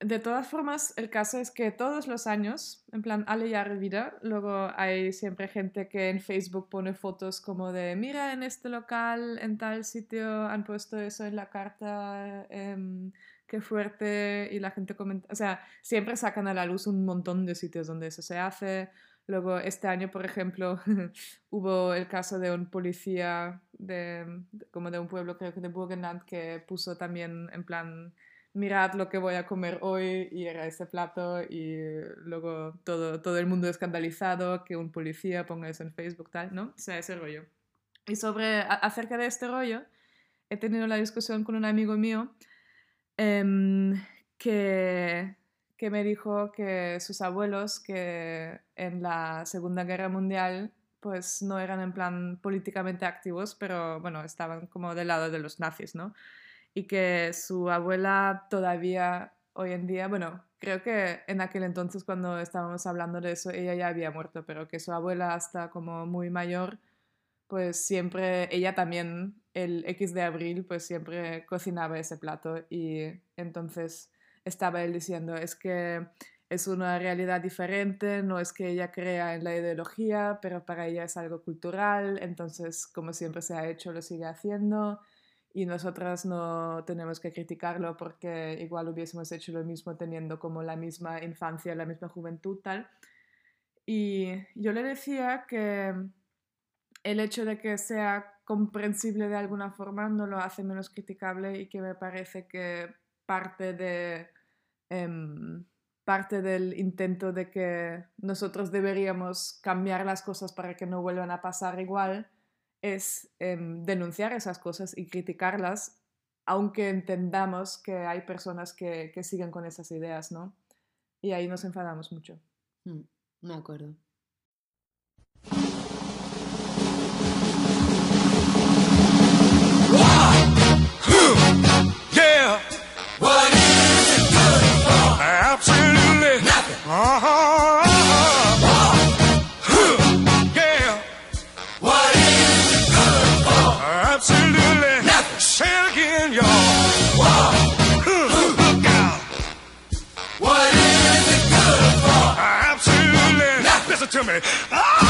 De todas formas, el caso es que todos los años, en plan, alle Jahre wieder, luego hay siempre gente que en Facebook pone fotos como de, mira, en este local, en tal sitio, han puesto eso en la carta, em, qué fuerte, y la gente comenta, o sea, siempre sacan a la luz un montón de sitios donde eso se hace. Luego, este año, por ejemplo, hubo el caso de un policía de- como de un pueblo, creo que de Burgenland, que puso también en plan mirad lo que voy a comer hoy y era ese plato y luego todo, todo el mundo escandalizado que un policía ponga eso en Facebook, tal, ¿no? O sea, ese rollo. Y sobre, acerca de este rollo, he tenido la discusión con un amigo mío em, que, que me dijo que sus abuelos, que en la Segunda Guerra Mundial, pues no eran en plan políticamente activos, pero bueno, estaban como del lado de los nazis, ¿no? Y que su abuela todavía hoy en día, bueno, creo que en aquel entonces cuando estábamos hablando de eso, ella ya había muerto, pero que su abuela hasta como muy mayor, pues siempre, ella también el X de abril, pues siempre cocinaba ese plato y entonces estaba él diciendo, es que es una realidad diferente, no es que ella crea en la ideología, pero para ella es algo cultural, entonces como siempre se ha hecho, lo sigue haciendo y nosotras no tenemos que criticarlo porque igual hubiésemos hecho lo mismo teniendo como la misma infancia, la misma juventud, tal. Y yo le decía que el hecho de que sea comprensible de alguna forma no lo hace menos criticable y que me parece que parte de em, parte del intento de que nosotros deberíamos cambiar las cosas para que no vuelvan a pasar igual es em, denunciar esas cosas y criticarlas, aunque entendamos que hay personas que, que siguen con esas ideas, ¿no? Y ahí nos enfadamos mucho. Mm, me acuerdo. Yeah. What is it good for? Absolutely nothing. Uh-huh. To me. Oh,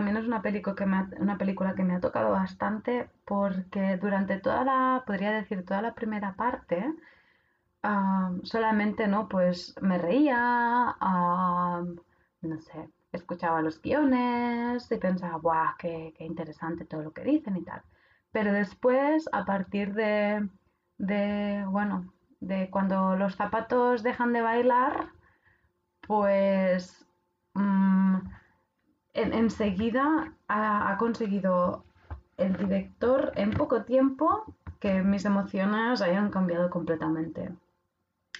también es una película que me ha, una película que me ha tocado bastante porque durante toda la, podría decir, toda la primera parte, solamente, ¿no? Pues me reía, no sé, escuchaba los guiones y pensaba, ¡buah, qué, interesante todo lo que dicen y tal! Pero después, a partir de, de, bueno, de cuando los zapatos dejan de bailar, pues mm, enseguida ha, ha conseguido el director en poco tiempo que mis emociones hayan cambiado completamente.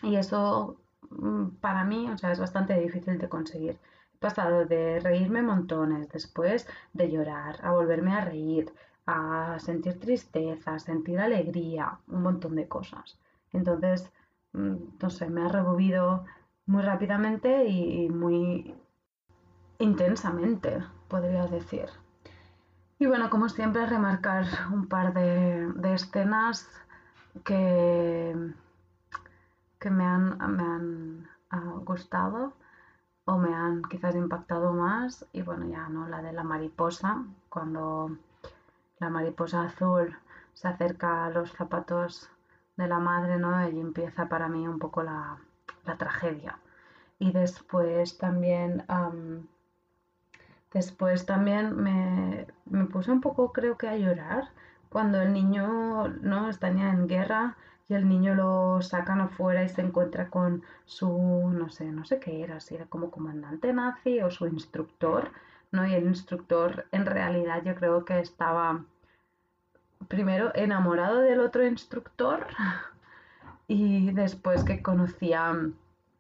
Y eso mm, para mí, o sea, es bastante difícil de conseguir. He pasado de reírme montones, después de llorar, a volverme a reír, a sentir tristeza, a sentir alegría, un montón de cosas. Entonces, mm, no sé, me ha removido muy rápidamente y muy intensamente, podría decir. Y bueno, como siempre, remarcar un par de, escenas que, que me han, me han ah, gustado o me han quizás impactado más. Y bueno, ya no, la de la mariposa, cuando la mariposa azul se acerca a los zapatos de la madre, ¿no? Y empieza para mí un poco la, la tragedia. Y después también, am, después también me, me puse un poco, creo que a llorar, cuando el niño, ¿no? Están en guerra y el niño lo sacan afuera y se encuentra con su, no sé, no sé qué era, si era como comandante nazi o su instructor, ¿no? Y el instructor en realidad yo creo que estaba primero enamorado del otro instructor y después que conocía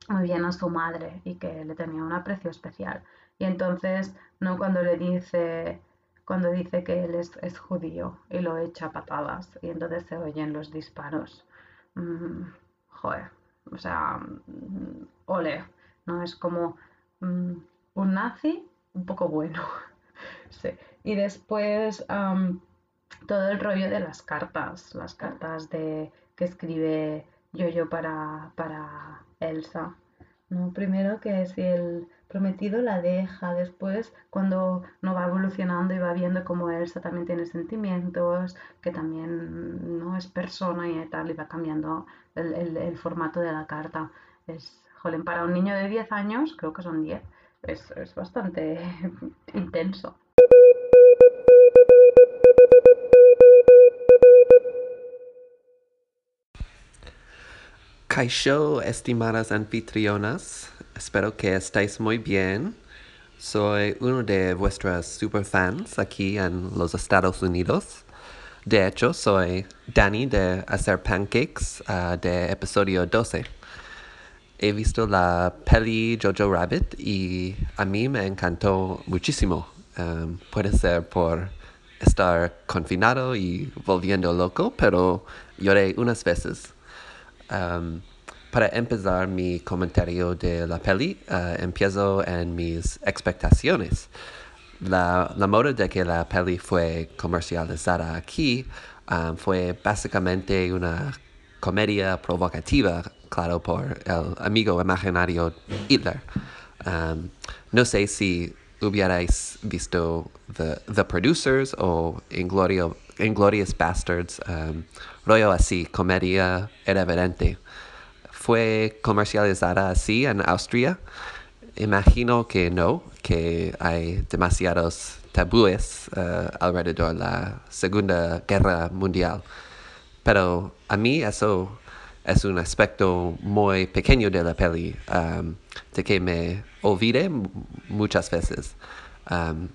muy bien a su madre y que le tenía un aprecio especial. Y entonces, ¿no? Cuando le dice, cuando dice que él es, es judío y lo echa patadas y entonces se oyen los disparos. Mm, o sea, mm, ole, ¿no? Es como mm, un nazi un poco bueno. Sí. Y después am, todo el rollo de las cartas, las cartas de que escribe Yoyo para, para Elsa. ¿no? Primero que si el prometido la deja, después cuando no va evolucionando y va viendo cómo Elsa también tiene sentimientos, que también no es persona y tal, y va cambiando el formato de la carta. Es, jolín, para un niño de 10 años, creo que son 10, es, es bastante intenso. Kaisho, estimadas anfitrionas, espero que estéis muy bien. Soy uno de vuestras superfans aquí en los Estados Unidos. De hecho, soy Danny de Hacer Pancakes ah, de episodio 12. He visto la peli Jojo Rabbit y a mí me encantó muchísimo. Um, puede ser por estar confinado y volviendo loco, pero lloré unas veces. Um, para empezar mi comentario de la peli, uh, empiezo en mis expectaciones. La, la moda de que la peli fue comercializada aquí um, fue básicamente una comedia provocativa, claro, por el amigo imaginario Hitler. Um, no sé si hubierais visto The, The Producers o Inglorio- Inglorious Bastards, um, rollo así, comedia irreverente. ¿Fue comercializada así en Austria? Imagino que no, que hay demasiados tabúes eh, alrededor de la Segunda Guerra Mundial. Pero a mí eso es un aspecto muy pequeño de la peli, um, de que me olvidé muchas veces. Um,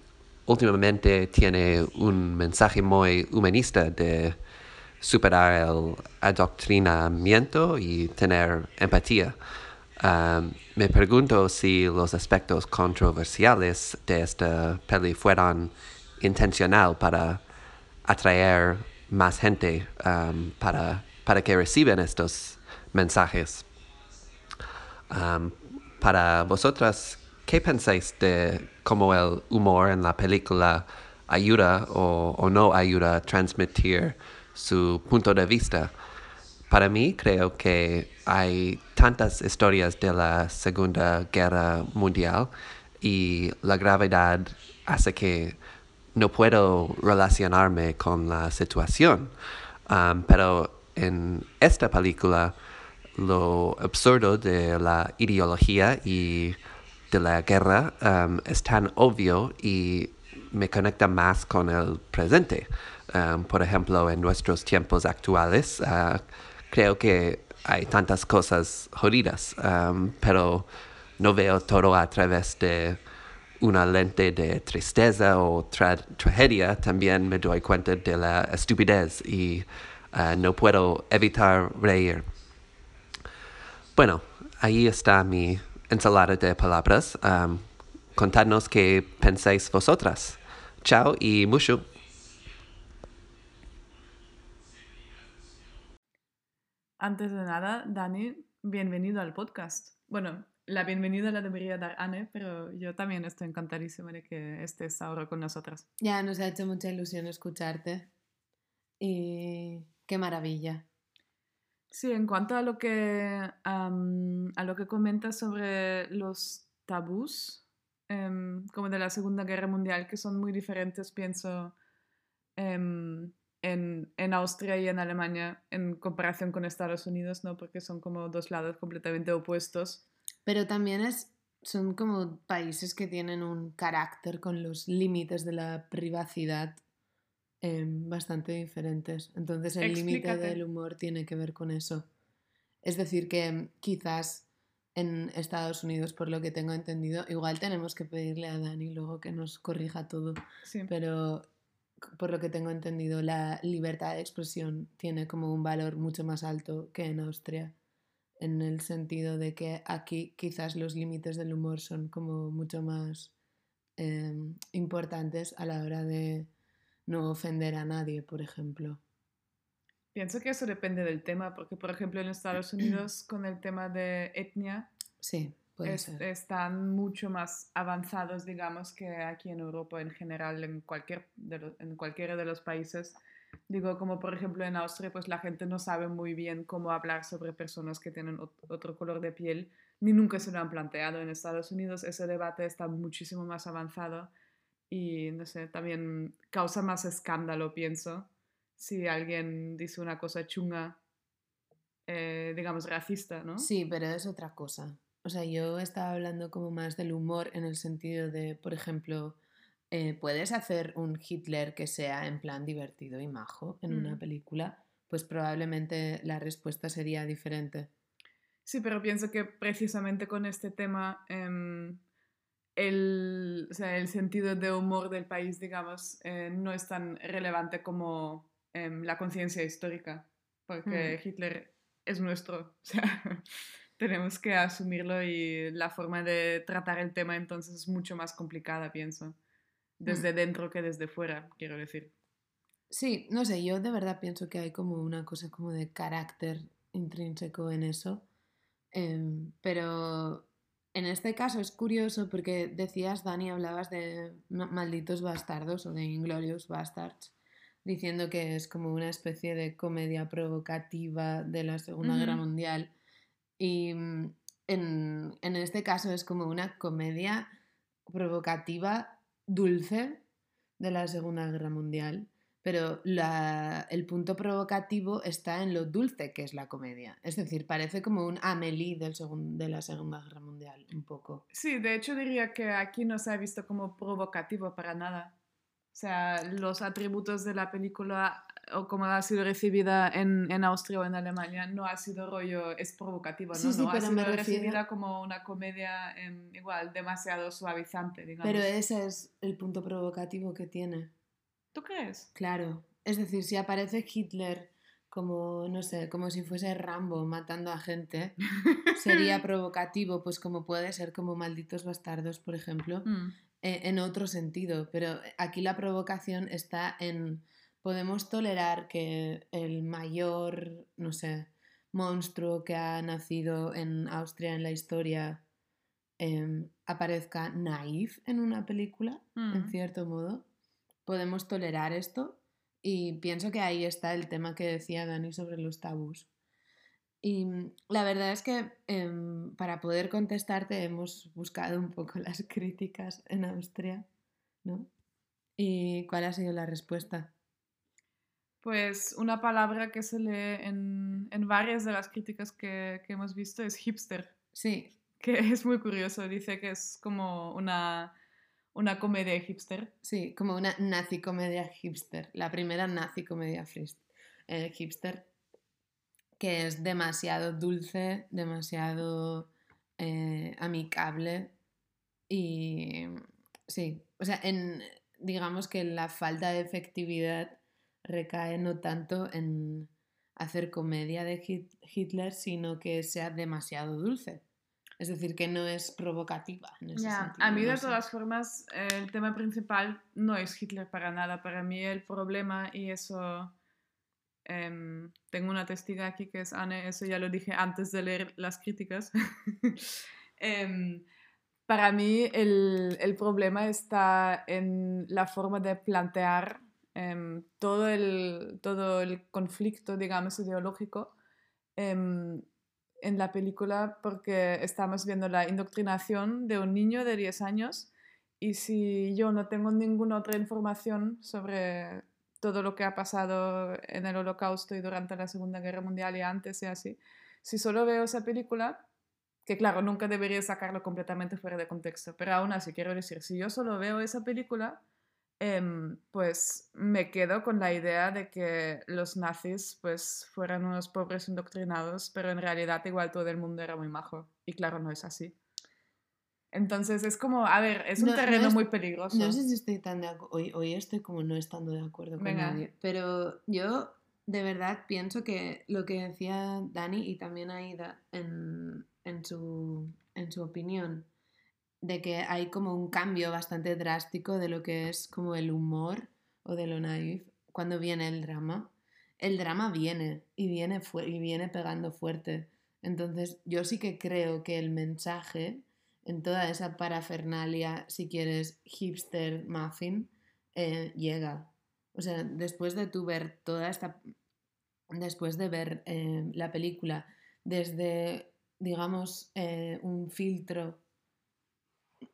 últimamente tiene un mensaje muy humanista de superar el adoctrinamiento y tener empatía. Um, me pregunto si los aspectos controversiales de esta peli fueron intencional para atraer más gente um, para, para que reciban estos mensajes. Um, para vosotras, ¿qué pensáis de cómo el humor en la película ayuda o, o no ayuda a transmitir su punto de vista? Para mí creo que hay tantas historias de la Segunda Guerra Mundial y la gravedad hace que no puedo relacionarme con la situación. Um, pero en esta película lo absurdo de la ideología y de la guerra um, es tan obvio y me conecta más con el presente. Por ejemplo, en nuestros tiempos actuales, uh, creo que hay tantas cosas jodidas, pero no veo todo a través de una lente de tristeza o tra tragedia. También me doy cuenta de la estupidez y uh, no puedo evitar reír. Bueno, ahí está mi ensalada de palabras. Um, contadnos qué pensáis vosotras. Chao y mucho. Antes de nada, Dani, bienvenido al podcast. Bueno, la bienvenida la debería dar Anne, pero yo también estoy encantadísima de que estés ahora con nosotras. Ya nos ha hecho mucha ilusión escucharte. Y qué maravilla. Sí, en cuanto a lo que, am, a lo que comentas sobre los tabús, em, como de la Segunda Guerra Mundial, que son muy diferentes, pienso, em, en, en Austria y en Alemania en comparación con Estados Unidos, ¿no? Porque son como dos lados completamente opuestos. Pero también es, son como países que tienen un carácter con los límites de la privacidad em, bastante diferentes. Entonces el límite del humor tiene que ver con eso. Es decir, que quizás en Estados Unidos, por lo que tengo entendido, igual tenemos que pedirle a Dani luego que nos corrija todo, Sí. pero por lo que tengo entendido, la libertad de expresión tiene como un valor mucho más alto que en Austria, en el sentido de que aquí quizás los límites del humor son como mucho más em, importantes a la hora de no ofender a nadie, por ejemplo. Pienso que eso depende del tema, porque por ejemplo en Estados Unidos con el tema de etnia Sí, es- están mucho más avanzados, digamos, que aquí en Europa en general, en, cualquier de en cualquiera de los países. Digo, como por ejemplo en Austria, pues la gente no sabe muy bien cómo hablar sobre personas que tienen ot- otro color de piel, ni nunca se lo han planteado. En Estados Unidos ese debate está muchísimo más avanzado y, no sé, también causa más escándalo, pienso, si alguien dice una cosa chunga, eh, digamos, racista, ¿no? Sí, pero es otra cosa. O sea, yo estaba hablando como más del humor en el sentido de, por ejemplo, eh, puedes hacer un Hitler que sea en plan divertido y majo en una Mm. película, pues probablemente la respuesta sería diferente. Sí, pero pienso que precisamente con este tema em, el, o sea, el sentido de humor del país, digamos, eh, no es tan relevante como em, la conciencia histórica, porque Hitler es nuestro, o sea, tenemos que asumirlo y la forma de tratar el tema entonces es mucho más complicada, pienso, desde dentro que desde fuera, quiero decir. Sí, no sé, yo de verdad pienso que hay como una cosa como de carácter intrínseco en eso. Em, pero en este caso es curioso porque decías, Dani, hablabas de ma- malditos bastardos o de Inglorious Bastards, diciendo que es como una especie de comedia provocativa de la Segunda Guerra. Mundial. Y mm, en, en este caso es como una comedia provocativa dulce de la Segunda Guerra Mundial. Pero la- el punto provocativo está en lo dulce que es la comedia. Es decir, parece como un Amélie del segun- de la Segunda Guerra Mundial, un poco. Sí, de hecho diría que aquí no se ha visto como provocativo para nada. O sea, los atributos de la película o como ha sido recibida en, en Austria o en Alemania no ha sido rollo, es provocativo, ¿no? Sí, sí, no, ha me sido recibida como una comedia em, igual demasiado suavizante, digamos. Pero ese es el punto provocativo que tiene. ¿Tú crees? Claro. Es decir, si aparece Hitler como, no sé, como si fuese Rambo matando a gente, sería provocativo, pues como puede ser como Malditos Bastardos, por ejemplo, Mm, eh, en otro sentido, pero aquí la provocación está en podemos tolerar que el mayor, no sé, monstruo que ha nacido en Austria en la historia em, aparezca naif en una película, en Mm. cierto modo. Podemos tolerar esto y pienso que ahí está el tema que decía Dani sobre los tabús. Y mm, la verdad es que em, para poder contestarte hemos buscado un poco las críticas en Austria, ¿no? ¿Y cuál ha sido la respuesta? Pues una palabra que se lee en, en varias de las críticas que, que hemos visto es hipster, Sí, que es muy curioso. Dice que es como una, una comedia hipster. sí, como una nazi comedia hipster, la primera nazi comedia eh, hipster, que es demasiado dulce, demasiado eh, amicable y sí, o sea, en, digamos que la falta de efectividad recae no tanto en hacer comedia de Hit- Hitler, sino que sea demasiado dulce. Es decir, que no es provocativa. En ese Ya, sentido, a mí no de sé. todas formas el tema principal no es Hitler para nada. Para mí el problema, y eso em, tengo una testiga aquí que es Anne, eso ya lo dije antes de leer las críticas. Em, para mí el, el problema está en la forma de plantear em, todo, el, todo el conflicto, digamos, ideológico em, en la película porque estamos viendo la indoctrinación de un niño de 10 años y si yo no tengo ninguna otra información sobre todo lo que ha pasado en el holocausto y durante la Segunda Guerra Mundial y antes y así, si solo veo esa película, que claro, nunca debería sacarlo completamente fuera de contexto, pero aún así quiero decir, si yo solo veo esa película, em, pues me quedo con la idea de que los nazis pues fueran unos pobres indoctrinados, pero en realidad igual todo el mundo era muy majo. Y claro, no es así. Entonces es como, a ver, es un No- no terreno es- muy peligroso. No sé si estoy tan de acuerdo. Hoy, hoy estoy como no estando de acuerdo con Venga. nadie. Pero yo de verdad pienso que lo que decía Dani y también Aida en, en, su, en su opinión, de que hay como un cambio bastante drástico de lo que es como el humor o de lo naif cuando viene el drama. El drama viene y viene, y viene pegando fuerte. Entonces yo sí que creo que el mensaje en toda esa parafernalia, si quieres, hipster muffin, eh, llega. O sea, después de tú ver toda esta. Después de ver eh, la película desde, digamos, eh, un filtro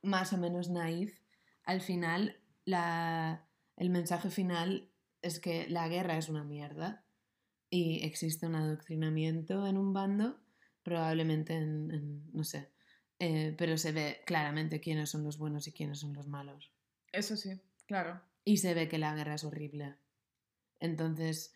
más o menos naif, al final la, el mensaje final es que la guerra es una mierda y existe un adoctrinamiento en un bando, probablemente en, en- no sé, eh, pero se ve claramente quiénes son los buenos y quiénes son los malos. Eso sí, claro. Y se ve que la guerra es horrible. Entonces,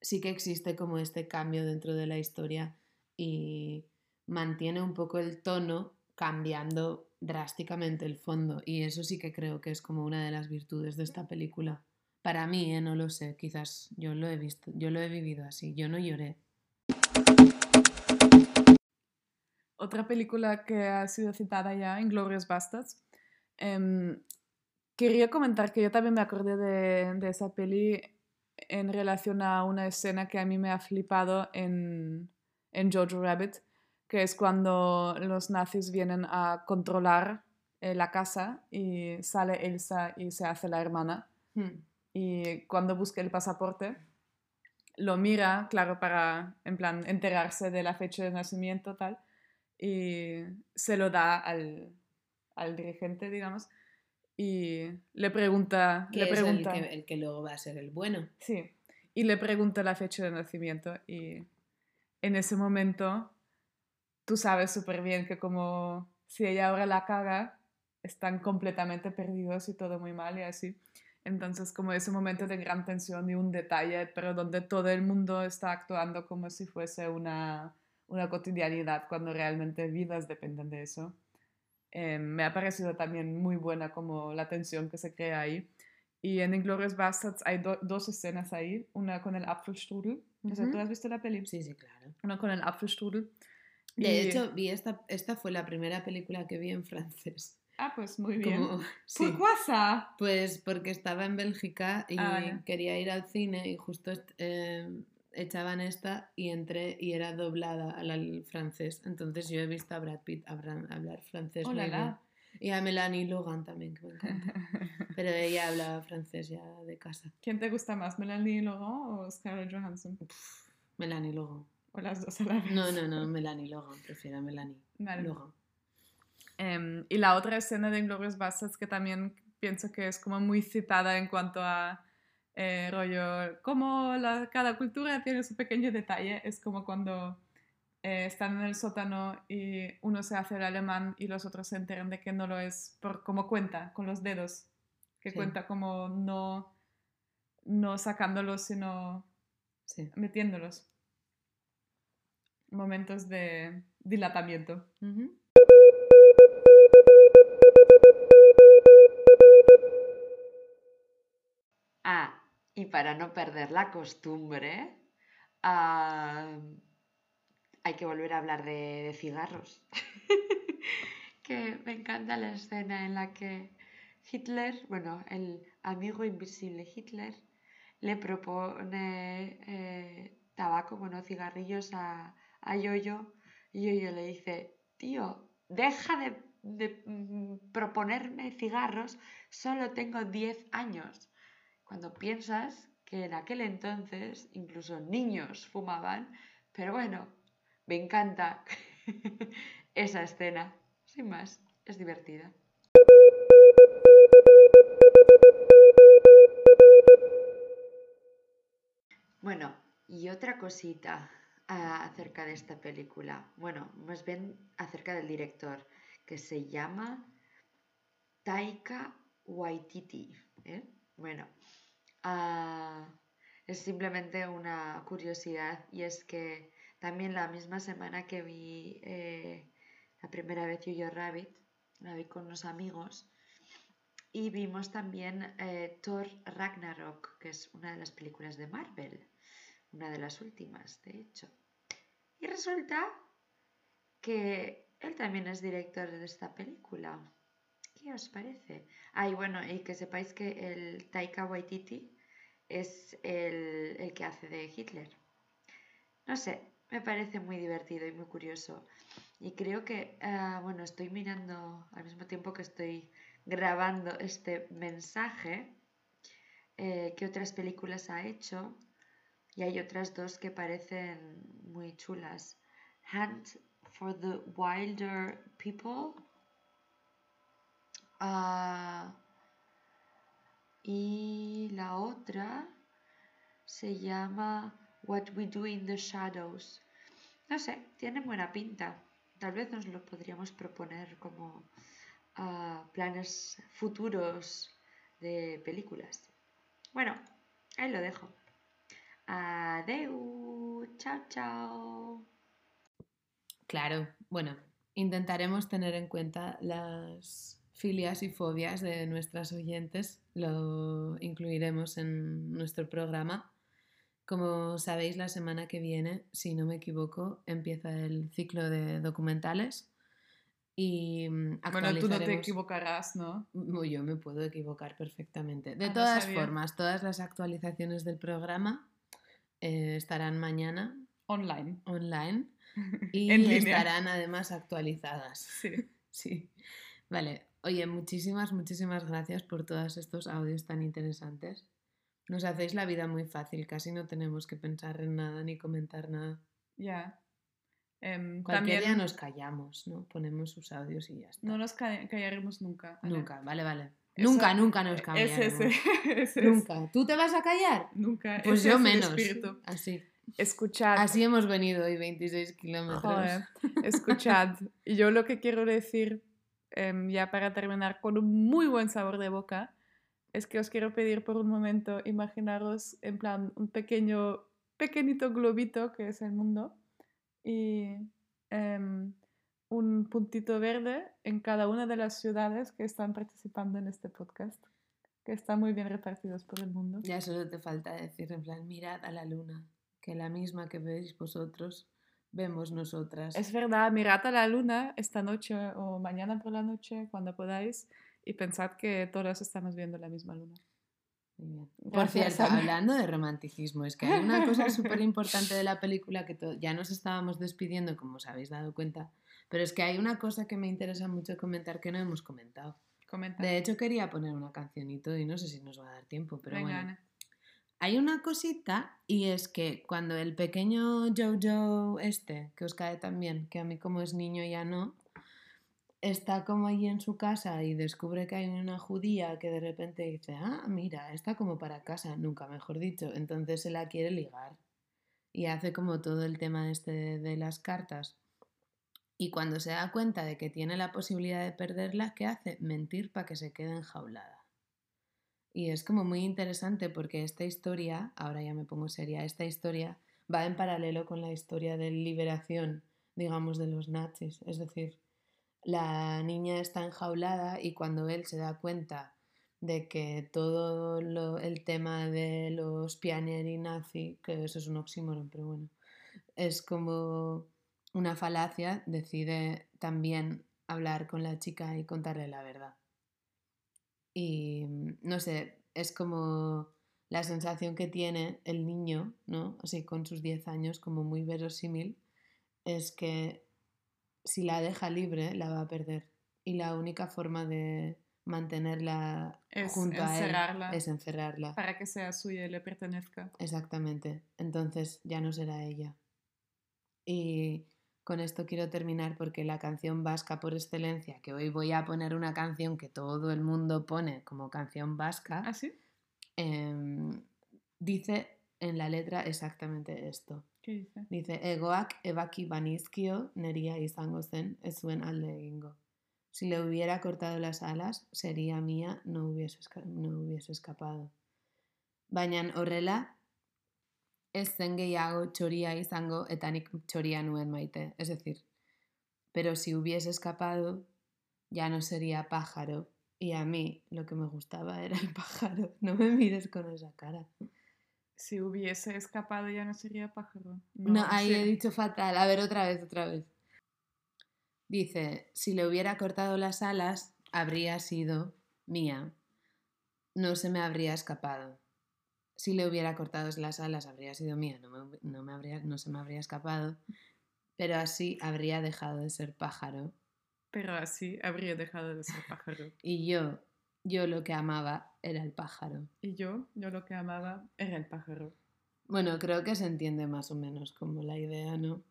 sí que existe como este cambio dentro de la historia y mantiene un poco el tono cambiando drásticamente el fondo. Y eso sí que creo que es como una de las virtudes de esta película. Para mí, ¿eh? no lo sé, quizás yo lo he visto, yo lo he vivido así, yo no lloré. Otra película que ha sido citada ya, Inglourious Basterds. Em, quería comentar que yo también me acordé de, de esa peli en relación a una escena que a mí me ha flipado en, en Jojo Rabbit, que es cuando los nazis vienen a controlar eh, la casa y sale Elsa y se hace la hermana. Hmm. Y cuando busca el pasaporte, lo mira, claro, para, en plan, enterarse de la fecha de nacimiento, tal, y se lo da al, al dirigente, digamos, y le pregunta, Que le es el pregunta, que, el que luego va a ser el bueno. sí, y le pregunta la fecha de nacimiento, y en ese momento tú sabes súper bien que como si ella ahora la caga, están completamente perdidos y todo muy mal y así. Entonces, como ese momento de gran tensión y un detalle, pero donde todo el mundo está actuando como si fuese una, una cotidianidad, cuando realmente vidas dependen de eso. Eh, me ha parecido también muy buena como la tensión que se crea ahí. Y en Inglourious Bastards hay do- dos escenas ahí, una con el Apfelstrudel. O sea, Ujú. ¿Tú has visto la peli? Sí, sí, claro. Una con el Apfelstrudel. De Y- hecho, vi esta, esta fue la primera película que vi en francés. Ah, pues muy bien. Como, sí. ¿Por qué ça? Pues porque estaba en Bélgica y Ah, quería ir al cine y justo eh, echaban esta y entré y era doblada al, francés. Entonces yo he visto a Brad Pitt hablar, hablar francés Oh, muy la, bien. la. Y a Melanie Logan también, que me encanta. Pero ella hablaba francés ya de casa. ¿Quién te gusta más, Melanie Laurent o Scarlett Johansson? Melanie Logan. O las dos a la vez. No, no, no, Melanie Logan. Prefiero a Melanie Vale. Logan. Em, y la otra escena de Inglourious Basterds que también pienso que es como muy citada en cuanto a eh, rollo, como la- cada cultura tiene su pequeño detalle, es como cuando eh, están en el sótano y uno se hace el alemán y los otros se enteran de que no lo es por como cuenta, con los dedos, que Sí. cuenta como no, no sacándolos, sino Sí. metiéndolos. Momentos de dilatamiento. Ah, y para no perder la costumbre, hay que volver a hablar de, de cigarros. que me encanta la escena en la que Hitler, bueno, el amigo invisible Hitler, le propone eh, tabaco, bueno, cigarrillos a, a Yoyo y Yoyo le dice, tío, deja de, de, mm, proponerme cigarros, solo tengo 10 años. Cuando piensas que en aquel entonces incluso niños fumaban, pero bueno, me encanta esa escena, sin más, es divertida. Bueno, y otra cosita acerca de esta película, bueno, más bien acerca del director, que se llama Taika Waititi. ¿eh? Bueno, ah, es simplemente una curiosidad y es que también la misma semana que vi eh, la primera vez Yo Rabbit, la vi con unos amigos y vimos también eh, Thor Ragnarok, que es una de las películas de Marvel, una de las últimas, de hecho. Y resulta que él también es director de esta película. ¿Qué os parece? Ah, y bueno, y que sepáis que el Taika Waititi es el, el que hace de Hitler. No sé, me parece muy divertido y muy curioso. Y creo que, ah, bueno, estoy mirando al mismo tiempo que estoy grabando este mensaje, eh, qué otras películas ha hecho. Y hay otras dos que parecen muy chulas. Hunt for the Wilder People. Ah, y la otra se llama What We Do in the Shadows. No sé, tiene buena pinta. Tal vez nos lo podríamos proponer como ah, planes futuros de películas. Bueno, ahí lo dejo. Adeu, chao, chao. Claro, bueno, intentaremos tener en cuenta las filias y fobias de nuestras oyentes, lo incluiremos en nuestro programa. Como sabéis, la semana que viene, si no me equivoco, empieza el ciclo de documentales y mm, Bueno, tú no te equivocarás, ¿no? Yo me puedo equivocar perfectamente. De Ah, todas formas, todas las actualizaciones del programa eh, estarán mañana Online. online y En línea. estarán además actualizadas. Sí. Sí. Vale. Oye, muchísimas, muchísimas gracias por todos estos audios tan interesantes. Nos hacéis la vida muy fácil, casi no tenemos que pensar en nada ni comentar nada. Ya. Em, Cualquier también día nos callamos, ¿no? Ponemos sus audios y ya está. no nos ca- callaremos nunca. Nunca, vale, vale. Eso- nunca, nunca nos Es callaremos. ese. ese es. Nunca. ¿Tú te vas a callar? Nunca. Pues ese yo es menos. espíritu. Así. Escuchad. Así hemos venido hoy 26 kilómetros. Joder, escuchad. Y Yo lo que quiero decir, em, ya para terminar con un muy buen sabor de boca, es que os quiero pedir por un momento, imaginaros en plan un pequeño, pequeñito globito que es el mundo y em, un puntito verde en cada una de las ciudades que están participando en este podcast. que están muy bien repartidos por el mundo. Ya solo te falta decir en plan, mirad a la luna, que la misma que veis vosotros, vemos nosotras. Es verdad, mirad a la luna esta noche o mañana por la noche, cuando podáis, y pensad que todos estamos viendo la misma luna. Bien. Por Gracias, cierto, Ana. hablando de romanticismo, es que hay una cosa súper importante de la película que ya nos estábamos despidiendo, como os habéis dado cuenta, pero es que hay una cosa que me interesa mucho comentar que no hemos comentado. Comenta. De hecho, quería poner una cancionito y no sé si nos va a dar tiempo, pero Venga, bueno. Ana. Hay una cosita y es que cuando el pequeño Jojo este, que os cae también, que a mí como es niño ya no, está como allí en su casa y descubre que hay una judía que de repente dice, ah, mira, está como para casa, nunca mejor dicho, entonces se la quiere ligar y hace como todo el tema este de, de las cartas. Y cuando se da cuenta de que tiene la posibilidad de perderla, ¿qué hace? Mentir para que se quede enjaulada. Y es como muy interesante porque esta historia, ahora ya me pongo seria, esta historia va en paralelo con la historia de liberación, digamos, de los nazis. Es decir, la niña está enjaulada y cuando él se da cuenta de que todo lo- el tema de los pianieri nazi, que eso es un oxímoron, pero bueno, es como una falacia, decide también hablar con la chica y contarle la verdad. Y mm, no sé, es como la sensación que tiene el niño, ¿no? Así con sus 10 años, como muy verosímil, es que si la deja libre, la va a perder. Y la única forma de mantenerla Es junto a él encerrarla. es encerrarla. Para que sea suya y le pertenezca. Exactamente. Entonces ya no será ella. Y con esto quiero terminar porque la canción vasca por excelencia, que hoy voy a poner una canción que todo el mundo pone como canción vasca, ¿Ah, sí? em, dice en la letra exactamente esto. ¿Qué dice? Dice, egoak ebaki banizkio neria izango zen, ez zuen alde egingo. Si le hubiera cortado las alas, sería mía, no hubiese, no hubiese escapado. Baina horrela, ez zen gehiago txoria izango eta nik txoria nuen maite. Es decir, pero si hubiese escapado, ya no sería pájaro. Y a mí lo que me gustaba era el pájaro. No me mires con esa cara. Si hubiese escapado ya no sería pájaro. No, ahí sí. he dicho fatal. A ver, otra vez, otra vez. Dice, si le hubiera cortado las alas, habría sido mía. No se me habría escapado. Si le hubiera cortado las alas, habría sido mía. No, me, no, me habría, no se me habría escapado. Pero así habría dejado de ser pájaro. Pero así habría dejado de ser pájaro. Y yo, yo lo que amaba era el pájaro. Y yo, yo lo que amaba era el pájaro. Bueno, creo que se entiende más o menos como la idea, ¿no?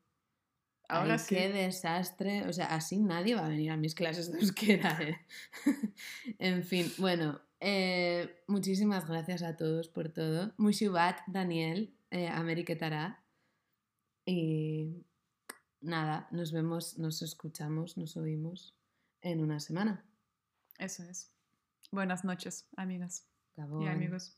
Ahora Ay, sí. qué desastre. O sea, así nadie va a venir a mis clases de euskera, ¿eh? en fin, bueno, eh, muchísimas gracias a todos por todo. Mushubat, Daniel, eh. Y nada, nos vemos, nos escuchamos, nos oímos en una semana. Eso es. Buenas noches, amigas y amigos.